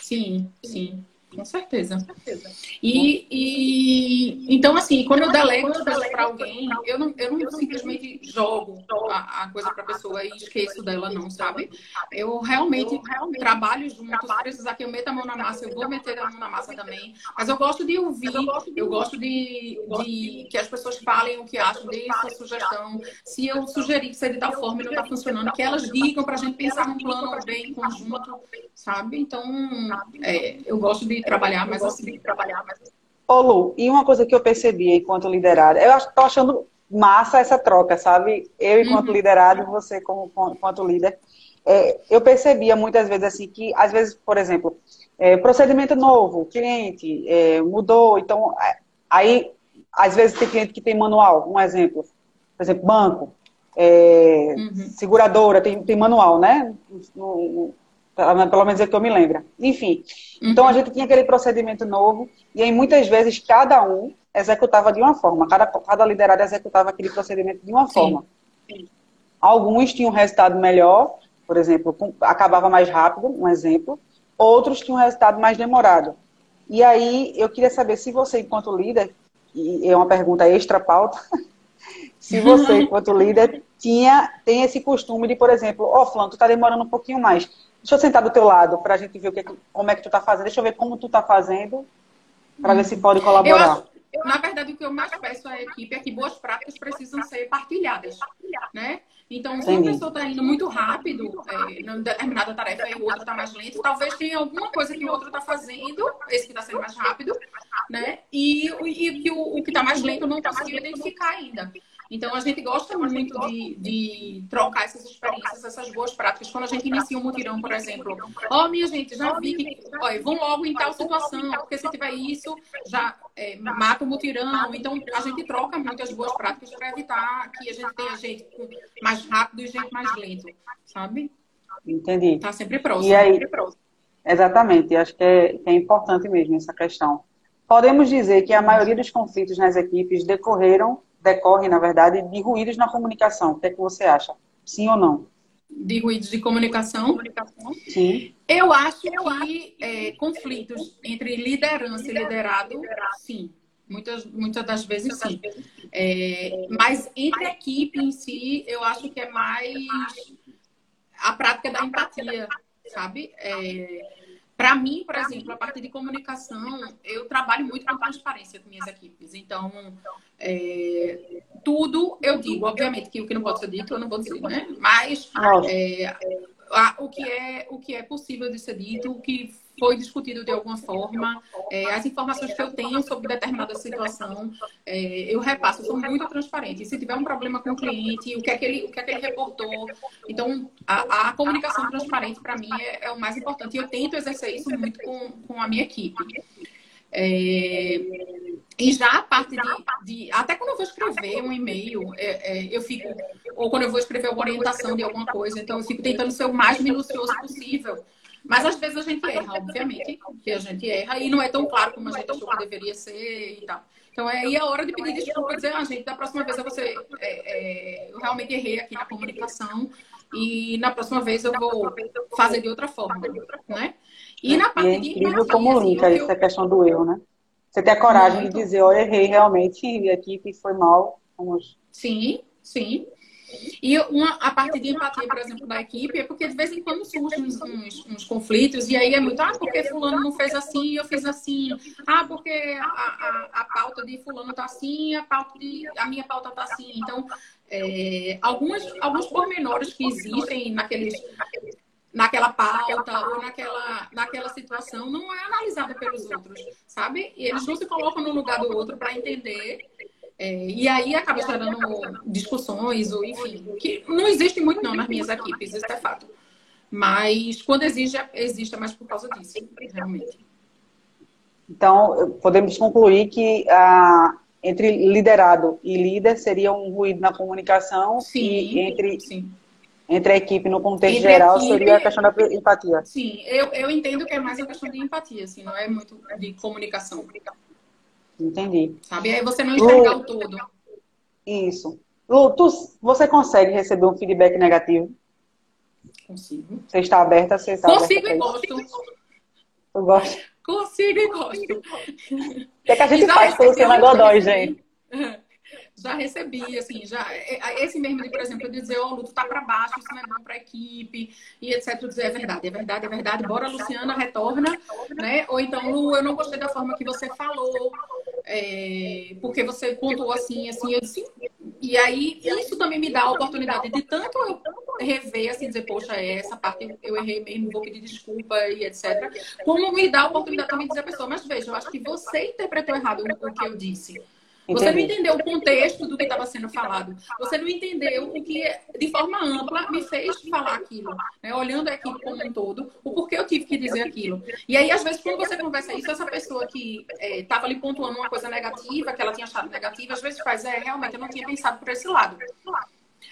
Sim, sim. Com certeza. Com certeza. E, e então, assim, quando eu delego as coisas para alguém, eu não, eu não simplesmente jogo a, a coisa para a pessoa e esqueço dela, não, sabe? Eu realmente, realmente trabalho junto. Se precisar que eu meta a mão na massa, eu vou meter a mão na massa também. Mas eu gosto de ouvir, eu gosto de, de que as pessoas falem o que acham, dê sua sugestão. Se eu sugerir que seja de tal forma e não está funcionando, que elas digam para a gente pensar num plano bem conjunto, sabe? Então, é, eu gosto de trabalhar mais assim. Trabalhar assim. Ô Lu, e uma coisa que eu percebi enquanto liderada, eu estou achando massa essa troca, sabe? Eu enquanto uhum. liderado e você como, enquanto líder. É, eu percebia muitas vezes assim que, às vezes, por exemplo, é, procedimento novo, cliente é, mudou, então aí às vezes tem cliente que tem manual, um exemplo, por exemplo, banco, é, uhum. seguradora tem, tem manual, né? No, pelo menos é que eu me lembro. Enfim, uhum. então a gente tinha aquele procedimento novo e aí muitas vezes cada um executava de uma forma, cada, cada liderado executava aquele procedimento de uma Sim. forma. Sim. Alguns tinham resultado melhor, por exemplo, acabava mais rápido, um exemplo. Outros tinham resultado mais demorado. E aí eu queria saber se você, enquanto líder, e é uma pergunta extra pauta, (laughs) se você, (laughs) enquanto líder, tinha, tem esse costume de, por exemplo, ó, oh, Flan, tu tá demorando um pouquinho mais Deixa eu sentar do teu lado para a gente ver o que, como é que tu está fazendo. Deixa eu ver como tu está fazendo para ver se pode colaborar. Eu, na verdade, o que eu mais peço à equipe é que boas práticas precisam ser partilhadas, né? Então, se uma pessoa está indo muito rápido é, em determinada tarefa e o outro está mais lento, talvez tenha alguma coisa que o outro está fazendo, esse que está sendo mais rápido, né? E, e que o, o que está mais lento não conseguiu identificar ainda. Então, a gente gosta muito de, de, trocar essas experiências, essas boas práticas. Quando a gente inicia um mutirão, por exemplo, ó, oh, minha gente, já vi que ó, vão logo em tal situação, porque se tiver isso, já é, mata o mutirão. Então, a gente troca muito as boas práticas para evitar que a gente tenha gente mais rápido e gente mais lento, sabe? Entendi. Tá sempre próximo. E aí, sempre próximo. Exatamente, acho que é, que é importante mesmo essa questão. Podemos dizer que a maioria dos conflitos nas equipes decorreram decorre, na verdade, de ruídos na comunicação. O que é que você acha? Sim ou não? De ruídos de comunicação? Sim. Eu acho que é, conflitos entre liderança e liderado, sim. Muitas, muitas das vezes sim. É, mas entre a equipe em si, eu acho que é mais a prática da empatia, sabe? É, para mim, por exemplo, a parte de comunicação, eu trabalho muito com transparência com minhas equipes. Então, é, tudo eu digo, obviamente que o que não pode ser dito, eu não vou dizer, né? Mas é, a, o, que é, o que é possível de ser dito, o que foi discutido de alguma forma, é, as informações que eu tenho sobre determinada situação, é, eu repasso, sou muito transparente. Se tiver um problema com o cliente, o que é que ele, o que é que ele reportou. Então, a, a comunicação transparente, para mim, é, é, o mais importante. E eu tento exercer isso muito com, com a minha equipe. É, e já a parte de, de, Até quando eu vou escrever um e-mail, é, é, eu fico. Ou quando eu vou escrever uma orientação de alguma coisa, então eu fico tentando ser o mais minucioso possível. Mas às vezes a gente erra, obviamente, que a gente erra e não é tão claro como a gente achou que deveria ser e tal. Então é aí a hora de pedir desculpa e dizer, ah, gente, da próxima vez eu, você, é, é, eu realmente errei aqui na comunicação e na próxima vez eu vou fazer de outra forma, né? E na parte e é incrível de como linka assim, essa eu... questão do erro, né? Você ter a coragem Muito. de dizer, olha, errei realmente e aqui que foi mal. Vamos... Sim, sim. E uma, a parte de empatia, por exemplo, da equipe é porque de vez em quando surgem uns, uns, uns, conflitos e aí é muito, ah, porque fulano não fez assim e eu fiz assim. Ah, porque a, a, a pauta de fulano tá assim, a, pauta de, a minha pauta tá assim. Então, é, algumas, alguns pormenores que existem naqueles, naquela pauta ou naquela, naquela situação não é analisada pelos outros, sabe? E eles não se colocam no lugar do outro para entender é, e aí acaba gerando discussões, ou enfim, que não existe muito não nas minhas equipes, isso é fato. Mas quando existe, existe é mais por causa disso, realmente. Então, podemos concluir que ah, entre liderado e líder seria um ruído na comunicação sim, e entre, sim. entre a equipe no contexto entre geral equipe, seria a questão da empatia. Sim, eu, eu entendo que é mais a questão de empatia, assim, não é muito de comunicação. Entendi. Sabe? Aí você não enxergar o todo. Isso. Lu, tu, você consegue receber um feedback negativo? Consigo. Você está aberta? Você está Consigo e gosto. Tu gosta? Consigo e gosto. O que, é que a gente faz com o Luciana Godoy, gente? (laughs) já recebi, assim, já. É, é, esse mesmo de, por exemplo, de dizer, ô, oh, Lu, tu tá pra baixo, isso não é bom pra equipe, e etc. Dizer, é verdade, é verdade, é verdade, bora, Luciana, retorna, né? Ou então, Lu, eu não gostei da forma que você falou, é, porque você pontuou assim, assim, disse. E aí, isso também me dá a oportunidade de tanto eu rever, assim, dizer, poxa, é, essa parte eu errei mesmo, vou pedir desculpa e etc. Como me dá a oportunidade também de dizer a pessoa, mas veja, eu acho que você interpretou errado o que eu disse. Você não entendeu o contexto do que estava sendo falado. Você não entendeu o que, de forma ampla, me fez falar aquilo. Né? Olhando a equipe como um todo, o porquê eu tive que dizer aquilo. E aí, às vezes, quando você conversa isso, essa pessoa que estava é, ali pontuando uma coisa negativa, que ela tinha achado negativa, às vezes faz, é, realmente, eu não tinha pensado por esse lado.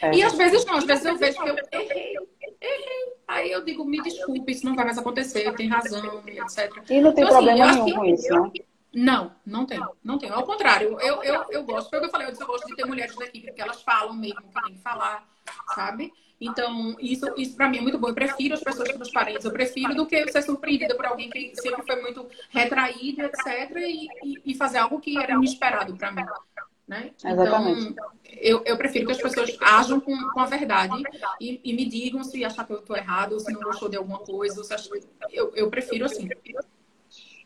É. E às vezes não, às vezes eu vejo que eu errei, errei. Aí eu digo, me desculpe, isso não vai mais acontecer, tem razão, etc. E não tem então, assim, problema assim, nenhum com isso, né? Não, não tem, não tem. Ao contrário, eu, eu, eu gosto, foi o que eu falei, eu, disse, eu gosto de ter mulheres da equipe, porque elas falam mesmo o que tem que falar, sabe? Então, isso, isso para mim é muito bom. Eu prefiro as pessoas transparentes, eu prefiro do que ser surpreendida por alguém que sempre foi muito retraído, etc., e, e, e fazer algo que era inesperado para mim. Né? Exatamente. Então, eu, eu prefiro que as pessoas ajam com, com a verdade e, e me digam se achar que eu estou errado, ou se não gostou de alguma coisa. Ou se achar... eu, eu prefiro assim.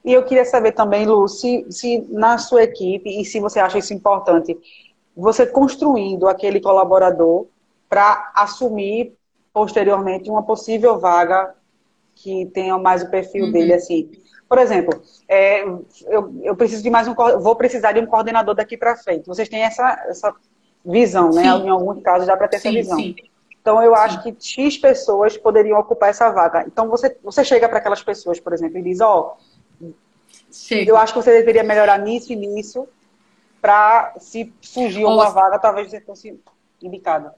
E eu queria saber também, Lu, se, se na sua equipe, e se você acha isso importante, você construindo aquele colaborador para assumir posteriormente uma possível vaga que tenha mais o perfil uhum. dele, assim. Por exemplo, é, eu, eu preciso de mais um, vou precisar de um coordenador daqui para frente. Vocês têm essa, essa visão, né? Sim. Em alguns casos dá para ter sim, essa visão. Sim. Então eu acho que X pessoas poderiam ocupar essa vaga. Então você, você chega para aquelas pessoas, por exemplo, e diz, ó, oh, Chega. Eu acho que você deveria melhorar nisso e nisso, para se surgir uma vaga, talvez você fosse indicada.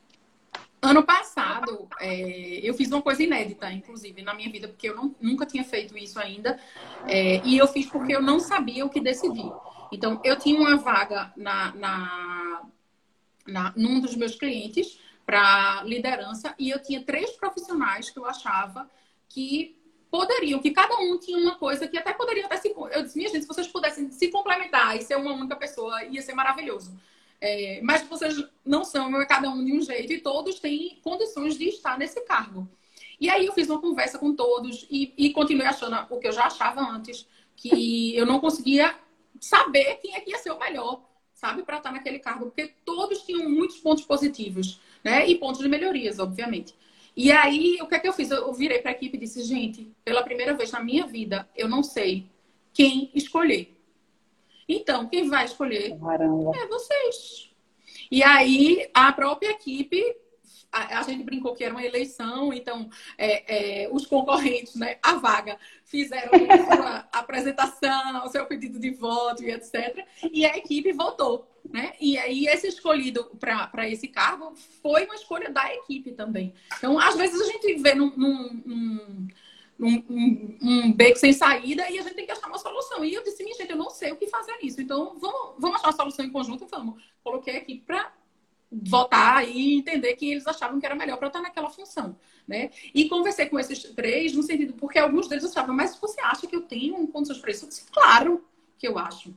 Ano passado, é, eu fiz uma coisa inédita, inclusive, na minha vida, porque eu não, nunca tinha feito isso ainda. É, e eu fiz porque eu não sabia o que decidir. Então, eu tinha uma vaga na, na, na num dos meus clientes para liderança e eu tinha três profissionais que eu achava que poderiam, que cada um tinha uma coisa que até poderia até se. Eu disse, minha gente, se vocês pudessem se complementar e ser uma única pessoa, ia ser maravilhoso. É, mas vocês não são, é cada um de um jeito e todos têm condições de estar nesse cargo. E aí eu fiz uma conversa com todos e, e continuei achando o que eu já achava antes, que eu não conseguia saber quem é que ia ser o melhor, sabe, para estar naquele cargo, porque todos tinham muitos pontos positivos, né? E pontos de melhorias, obviamente. E aí, o que é que eu fiz? Eu virei para a equipe e disse, gente, pela primeira vez na minha vida, eu não sei quem escolher. Então, quem vai escolher Caramba. é vocês. E aí, a própria equipe a, a, gente brincou que era uma eleição, então é, é, os concorrentes, né, a vaga, fizeram sua (laughs) apresentação, o seu pedido de voto e etc. E a equipe votou. Né? E aí, esse escolhido para esse cargo foi uma escolha da equipe também. Então, às vezes, a gente vê num, num, num um, um, beco sem saída e a gente tem que achar uma solução. E eu disse, minha gente, eu não sei o que fazer nisso. Então, vamos, vamos achar uma solução em conjunto? Vamos. Coloquei aqui para votar e entender que eles achavam que era melhor para estar naquela função, né? E conversei com esses três no sentido, porque alguns deles achavam, mas você acha que eu tenho condições para isso? Eu disse, claro que eu acho,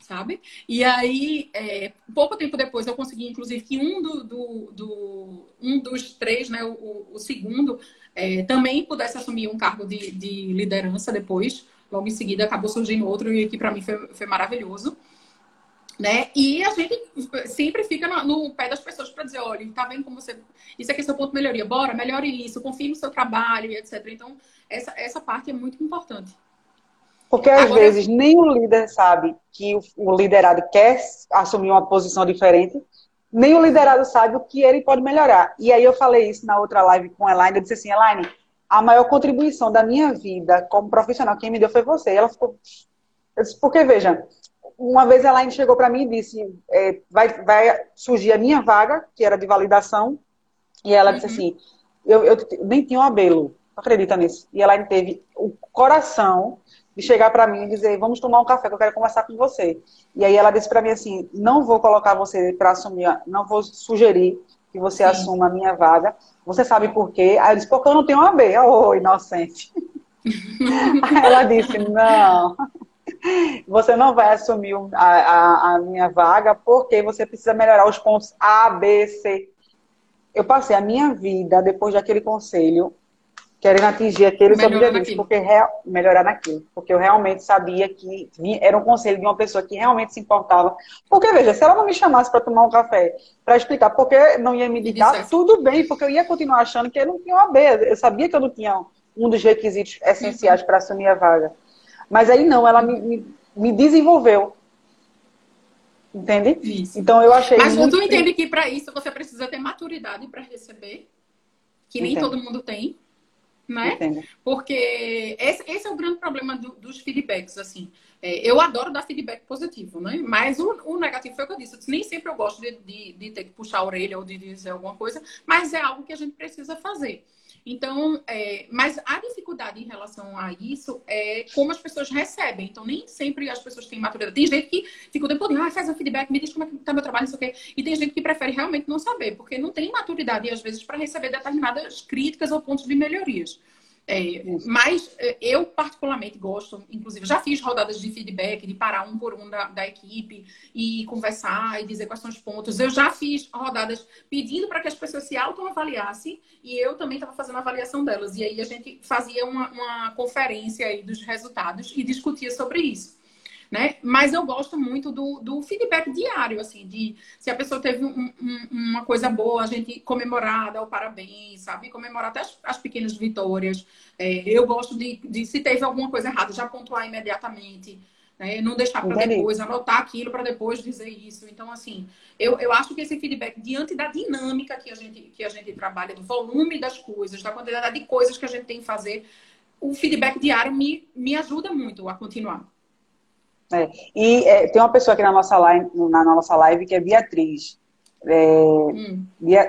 sabe? E aí, é, pouco tempo depois, eu consegui, inclusive, que um, do, do, do um dos três, né, o, o segundo, é, também pudesse assumir um cargo de, de liderança depois. Logo em seguida, acabou surgindo outro e que para mim foi, foi maravilhoso né? E a gente sempre fica no, no pé das pessoas para dizer, olha, tá vendo como você. Isso aqui é seu ponto de melhoria, bora, melhore isso, confie no seu trabalho e etc. Então, essa, essa parte é muito importante. Porque às Agora, vezes nem o líder sabe que o, o, liderado quer assumir uma posição diferente, nem o liderado sabe o que ele pode melhorar. E aí eu falei isso na outra live com a Elaine, eu disse assim, Elaine, a maior contribuição da minha vida como profissional, quem me deu foi você. E ela ficou. Eu disse, porque veja, uma vez ela chegou para mim e disse: é, vai, vai surgir a minha vaga, que era de validação, e ela uhum. disse assim: eu, eu nem tinha um abelo, acredita nisso? E ela teve o coração de chegar para mim e dizer: vamos tomar um café, que eu quero conversar com você. E aí ela disse para mim assim: não vou colocar você para assumir, não vou sugerir que você Sim. assuma a minha vaga. Você sabe por quê? Aí eu disse: porque eu não tenho um AB. Oh, inocente. (laughs) aí ela disse: não você não vai assumir a, a, a, minha vaga porque você precisa melhorar os pontos A, B, C. Eu passei a minha vida, depois daquele conselho, querendo atingir aqueles objetivos, porque real, melhorar naquilo. Porque eu realmente sabia que era um conselho de uma pessoa que realmente se importava. Porque, veja, se ela não me chamasse para tomar um café, para explicar porque não ia me indicar, tudo bem, porque eu ia continuar achando que eu não tinha uma B. Eu sabia que eu não tinha um dos requisitos essenciais uhum. para assumir a vaga. Mas aí não, ela me, me, me desenvolveu. Entende? Isso. Então eu achei. Mas muito... tu entende que para isso você precisa ter maturidade para receber, que nem Entendo. todo mundo tem, né? Entendo. Porque esse, esse, é o grande problema do, dos feedbacks, assim. É, eu adoro dar feedback positivo, né? Mas o, o, negativo foi o que eu disse. Eu disse nem sempre eu gosto de, de, de ter que puxar a orelha ou de dizer alguma coisa, mas é algo que a gente precisa fazer. Então, é, mas a dificuldade em relação a isso é como as pessoas recebem. Então, nem sempre as pessoas têm maturidade. Tem gente que fica o tempo todo, ah, faz um feedback, me diz como é que tá meu trabalho, não sei o quê. E tem gente que prefere realmente não saber, porque não tem maturidade, às vezes, para receber determinadas críticas ou pontos de melhorias. É, mas é, eu particularmente gosto, inclusive já fiz rodadas de feedback, de parar um por um da, da equipe e conversar e dizer quais são os pontos. Eu já fiz rodadas pedindo para que as pessoas se autoavaliassem e eu também estava fazendo a avaliação delas. E aí a gente fazia uma, uma conferência aí dos resultados e discutia sobre isso né? Mas eu gosto muito do, do feedback diário, assim, de se a pessoa teve um, um, uma coisa boa, a gente comemorar, dar o parabéns, sabe? Comemorar até as, as pequenas vitórias. É, eu gosto de, de, se teve alguma coisa errada, já pontuar imediatamente. Né? Não deixar para depois, anotar aquilo para depois dizer isso. Então, assim, eu, eu acho que esse feedback, diante da dinâmica que a, gente, que a gente trabalha, do volume das coisas, da quantidade de coisas que a gente tem que fazer, o feedback diário me, me ajuda muito a continuar. É. E é, tem uma pessoa aqui na nossa live, na nossa live que é Beatriz. É, hum.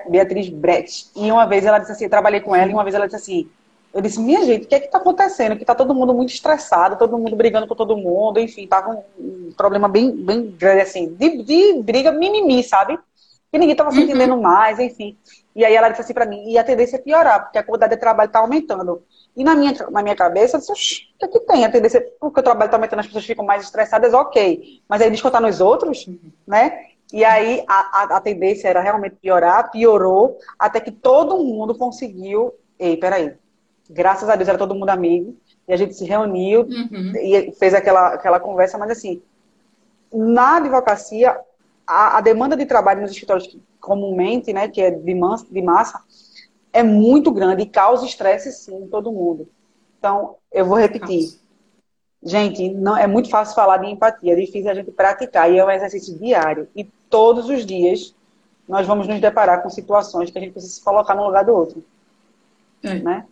Beatriz Brett. E uma vez ela disse assim, eu trabalhei com ela, e uma vez ela disse assim, eu disse, minha gente, o que é que tá acontecendo? Que tá todo mundo muito estressado, todo mundo brigando com todo mundo, enfim, tava um, um problema bem, bem grande, assim, de, de briga mimimi, sabe? Que ninguém tava se uhum. entendendo mais, enfim. E aí ela disse assim para mim, e a tendência é piorar, porque a quantidade de trabalho tá aumentando. E na minha, na minha cabeça, eu disse, o que, é que tem? A tendência, porque o trabalho está aumentando, as pessoas ficam mais estressadas, ok. Mas aí descontar nos outros, né? E aí a, a, a, tendência era realmente piorar, piorou, até que todo mundo conseguiu. Ei, peraí. Graças a Deus era todo mundo amigo. E a gente se reuniu uhum. e fez aquela, aquela conversa, mas assim, na advocacia, a, a demanda de trabalho nos escritórios comumente, né, que é de massa, de massa é muito grande e causa estresse sim em todo mundo. Então, eu vou repetir. Gente, não é muito fácil falar de empatia, é difícil a gente praticar e é um exercício diário. E todos os dias nós vamos nos deparar com situações que a gente precisa se colocar no lugar do outro. É. Né?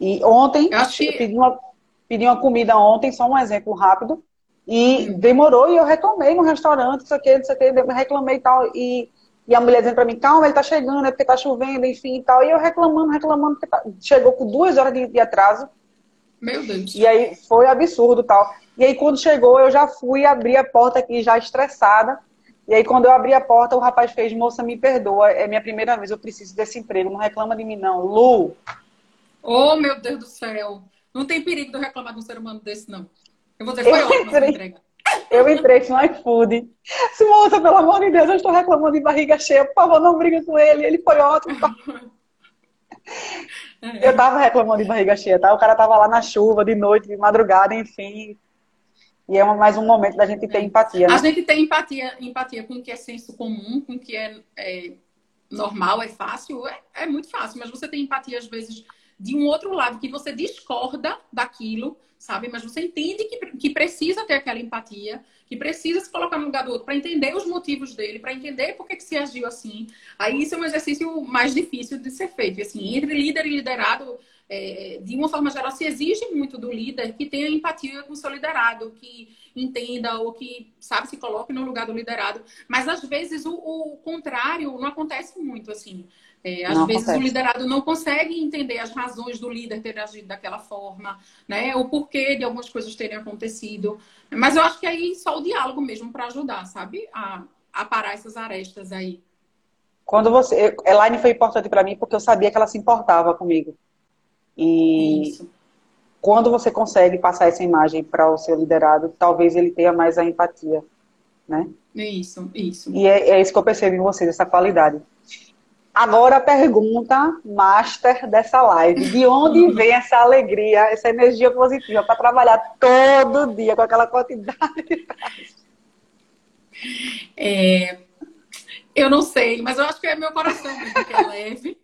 E ontem, eu, que... eu pedi, uma, pedi uma comida ontem, só um exemplo rápido, e demorou e eu reclamei no restaurante, isso aqui, isso aqui, reclamei e tal. E, e a mulher dizendo pra mim, calma, ele tá chegando, é porque tá chovendo, enfim e tal. E eu reclamando, reclamando, tá... chegou com duas horas de, de atraso. Meu Deus. E aí foi absurdo tal. E aí quando chegou, eu já fui abrir a porta aqui já estressada. E aí quando eu abri a porta, o rapaz fez, moça, me perdoa, é minha primeira vez, eu preciso desse emprego, não reclama de mim não. Lu, Oh, meu Deus do céu. Não tem perigo de eu reclamar de um ser humano desse, não. Eu vou dizer, foi (laughs) ótimo entrei, entrega. Eu entrei no iFood. Moça, pelo amor de Deus, eu estou reclamando de barriga cheia. Por favor, não briga com ele. Ele foi ótimo. (laughs) Eu tava reclamando de barriga cheia, tá? O cara tava lá na chuva, de noite, de madrugada, enfim. E é mais um momento da gente ter é. empatia. Né? A gente tem empatia, empatia com o que é senso comum, com o que é, é normal, é fácil, é, é muito fácil, mas você tem empatia, às vezes, de um outro lado que você discorda daquilo, sabe? Mas você entende que, que precisa ter aquela empatia, que precisa se colocar no lugar do outro para entender os motivos dele, para entender por que, que se agiu assim. Aí isso é um exercício mais difícil de ser feito. Assim, entre líder e liderado, é, de uma forma geral, se exige muito do líder que tenha empatia com o seu liderado, que entenda ou que, sabe, se coloque no lugar do liderado. Mas às vezes o, o contrário não acontece muito, assim. É, às não vezes acontece. o liderado não consegue entender as razões do líder ter agido daquela forma, né? O porquê de algumas coisas terem acontecido. Mas eu acho que aí só o diálogo mesmo para ajudar, sabe? A, a parar essas arestas aí. Quando você. Elaine foi importante para mim porque eu sabia que ela se importava comigo. E Isso. quando você consegue passar essa imagem para o seu liderado, talvez ele tenha mais a empatia, né? Isso, isso. E é, é isso que eu percebo em vocês, essa qualidade. Agora a pergunta master dessa live. De onde vem essa alegria, essa energia positiva para trabalhar todo dia com aquela quantidade de é, Eu não sei, mas eu acho que é meu coração mesmo que é leve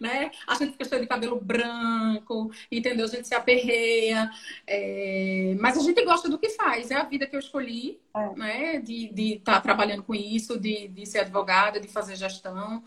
né? A gente fica cheio de cabelo branco, entendeu? A gente se aperreia. É... Mas a gente gosta do que faz. É a vida que eu escolhi, é. né? De estar tá trabalhando com isso, de, de ser advogada, de fazer gestão.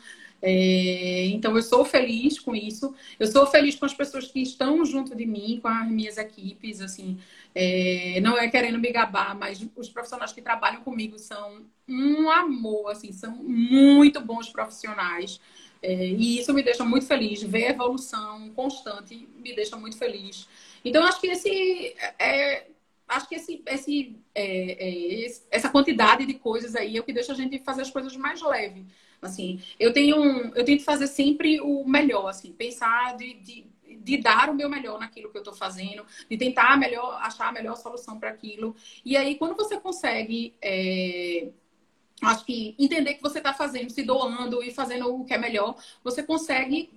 É, então, eu sou feliz com isso. Eu sou feliz com as pessoas que estão junto de mim, com as minhas equipes. Assim, é, não é querendo me gabar, mas os profissionais que trabalham comigo são um amor, assim, são muito bons profissionais. É, e isso me deixa muito feliz. Ver a evolução constante me deixa muito feliz. Então, acho que esse. É, acho que esse, esse, é, é essa quantidade de coisas aí é o que deixa a gente fazer as coisas mais leve. Assim, eu tenho eu tento fazer sempre o melhor, assim, pensar de, de, de dar o meu melhor naquilo que eu estou fazendo, de tentar melhor, achar a melhor solução para aquilo. E aí, quando você consegue é, acho que entender que você está fazendo, se doando e fazendo o que é melhor, você consegue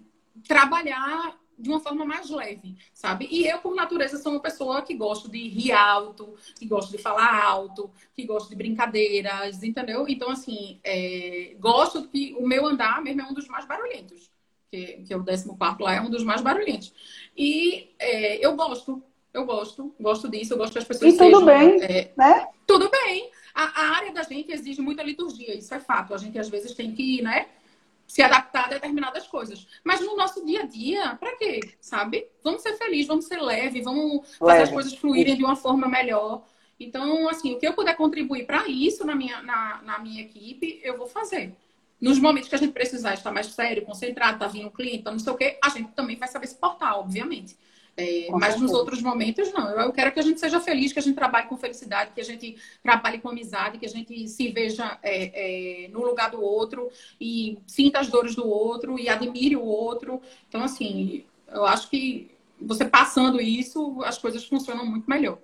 trabalhar de uma forma mais leve, sabe? E eu, por natureza, sou uma pessoa que gosto de rir alto, que gosto de falar alto, que gosto de brincadeiras, entendeu? Então, assim, é... gosto que o meu andar mesmo é um dos mais barulhentos, que, que é o 14 lá, é um dos mais barulhentos. E é, eu gosto, eu gosto, gosto disso, eu gosto que as pessoas E tudo sejam, bem, é... né? Tudo bem. A, a, área da gente exige muita liturgia, isso é fato. A gente às vezes tem que, né, se adaptar a determinadas coisas. Mas no nosso dia a dia, para quê? Sabe? Vamos ser felizes, vamos ser leve, vamos fazer leve. as coisas fluírem de uma forma melhor. Então, assim, o que eu puder contribuir para isso na minha, na, na minha equipe, eu vou fazer. Nos momentos que a gente precisar estar mais sério, concentrado, tá vindo um cliente, tá não sei o quê, a gente também vai saber se portar, obviamente. É, mas nos outros momentos, não. Eu quero que a gente seja feliz, que a gente trabalhe com felicidade, que a gente trabalhe com amizade, que a gente se veja é, é, no lugar do outro e sinta as dores do outro e admire o outro. Então, assim, eu acho que você passando isso, as coisas funcionam muito melhor.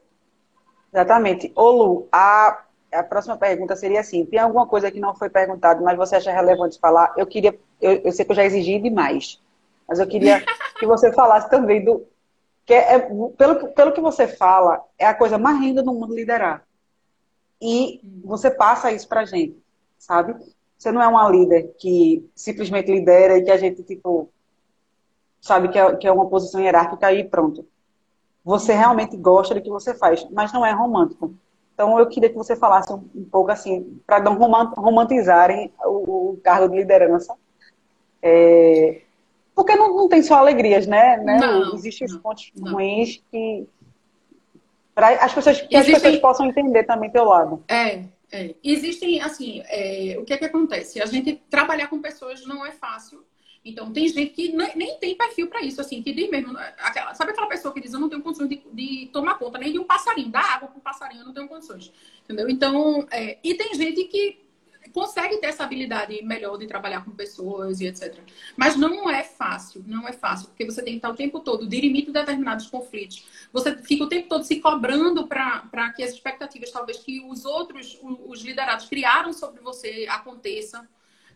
Exatamente. Ô Lu, a, a próxima pergunta seria assim: tem alguma coisa que não foi perguntado, mas você acha relevante falar? Eu queria, eu, eu sei que eu já exigi demais, mas eu queria (laughs) que você falasse também do, que é, pelo, pelo que você fala, é a coisa mais linda do mundo liderar. E você passa isso pra gente, sabe? Você não é uma líder que simplesmente lidera e que a gente, tipo, sabe que é, que é uma posição hierárquica e pronto. Você realmente gosta do que você faz, mas não é romântico. Então, eu queria que você falasse um, um pouco assim, para não romantizarem o, o, cargo de liderança. É, porque não, não, tem só alegrias, né? né? Não, Existem os pontos não. ruins que. Para as pessoas, que Existem... as pessoas possam entender também teu lado. É, é. Existem, assim, é, o que é que acontece? A gente trabalhar com pessoas não é fácil. Então, tem gente que nem tem perfil para isso, assim, que diz mesmo. Aquela, sabe aquela pessoa que diz: Eu não tenho condições de, de tomar conta nem de um passarinho, dar água para um passarinho, eu não tenho condições. Entendeu? Então, é, e tem gente que consegue ter essa habilidade melhor de trabalhar com pessoas e etc. Mas não é fácil, não é fácil, porque você tem que estar o tempo todo dirimir determinados conflitos. Você fica o tempo todo se cobrando para que as expectativas, talvez, que os outros, os liderados criaram sobre você aconteçam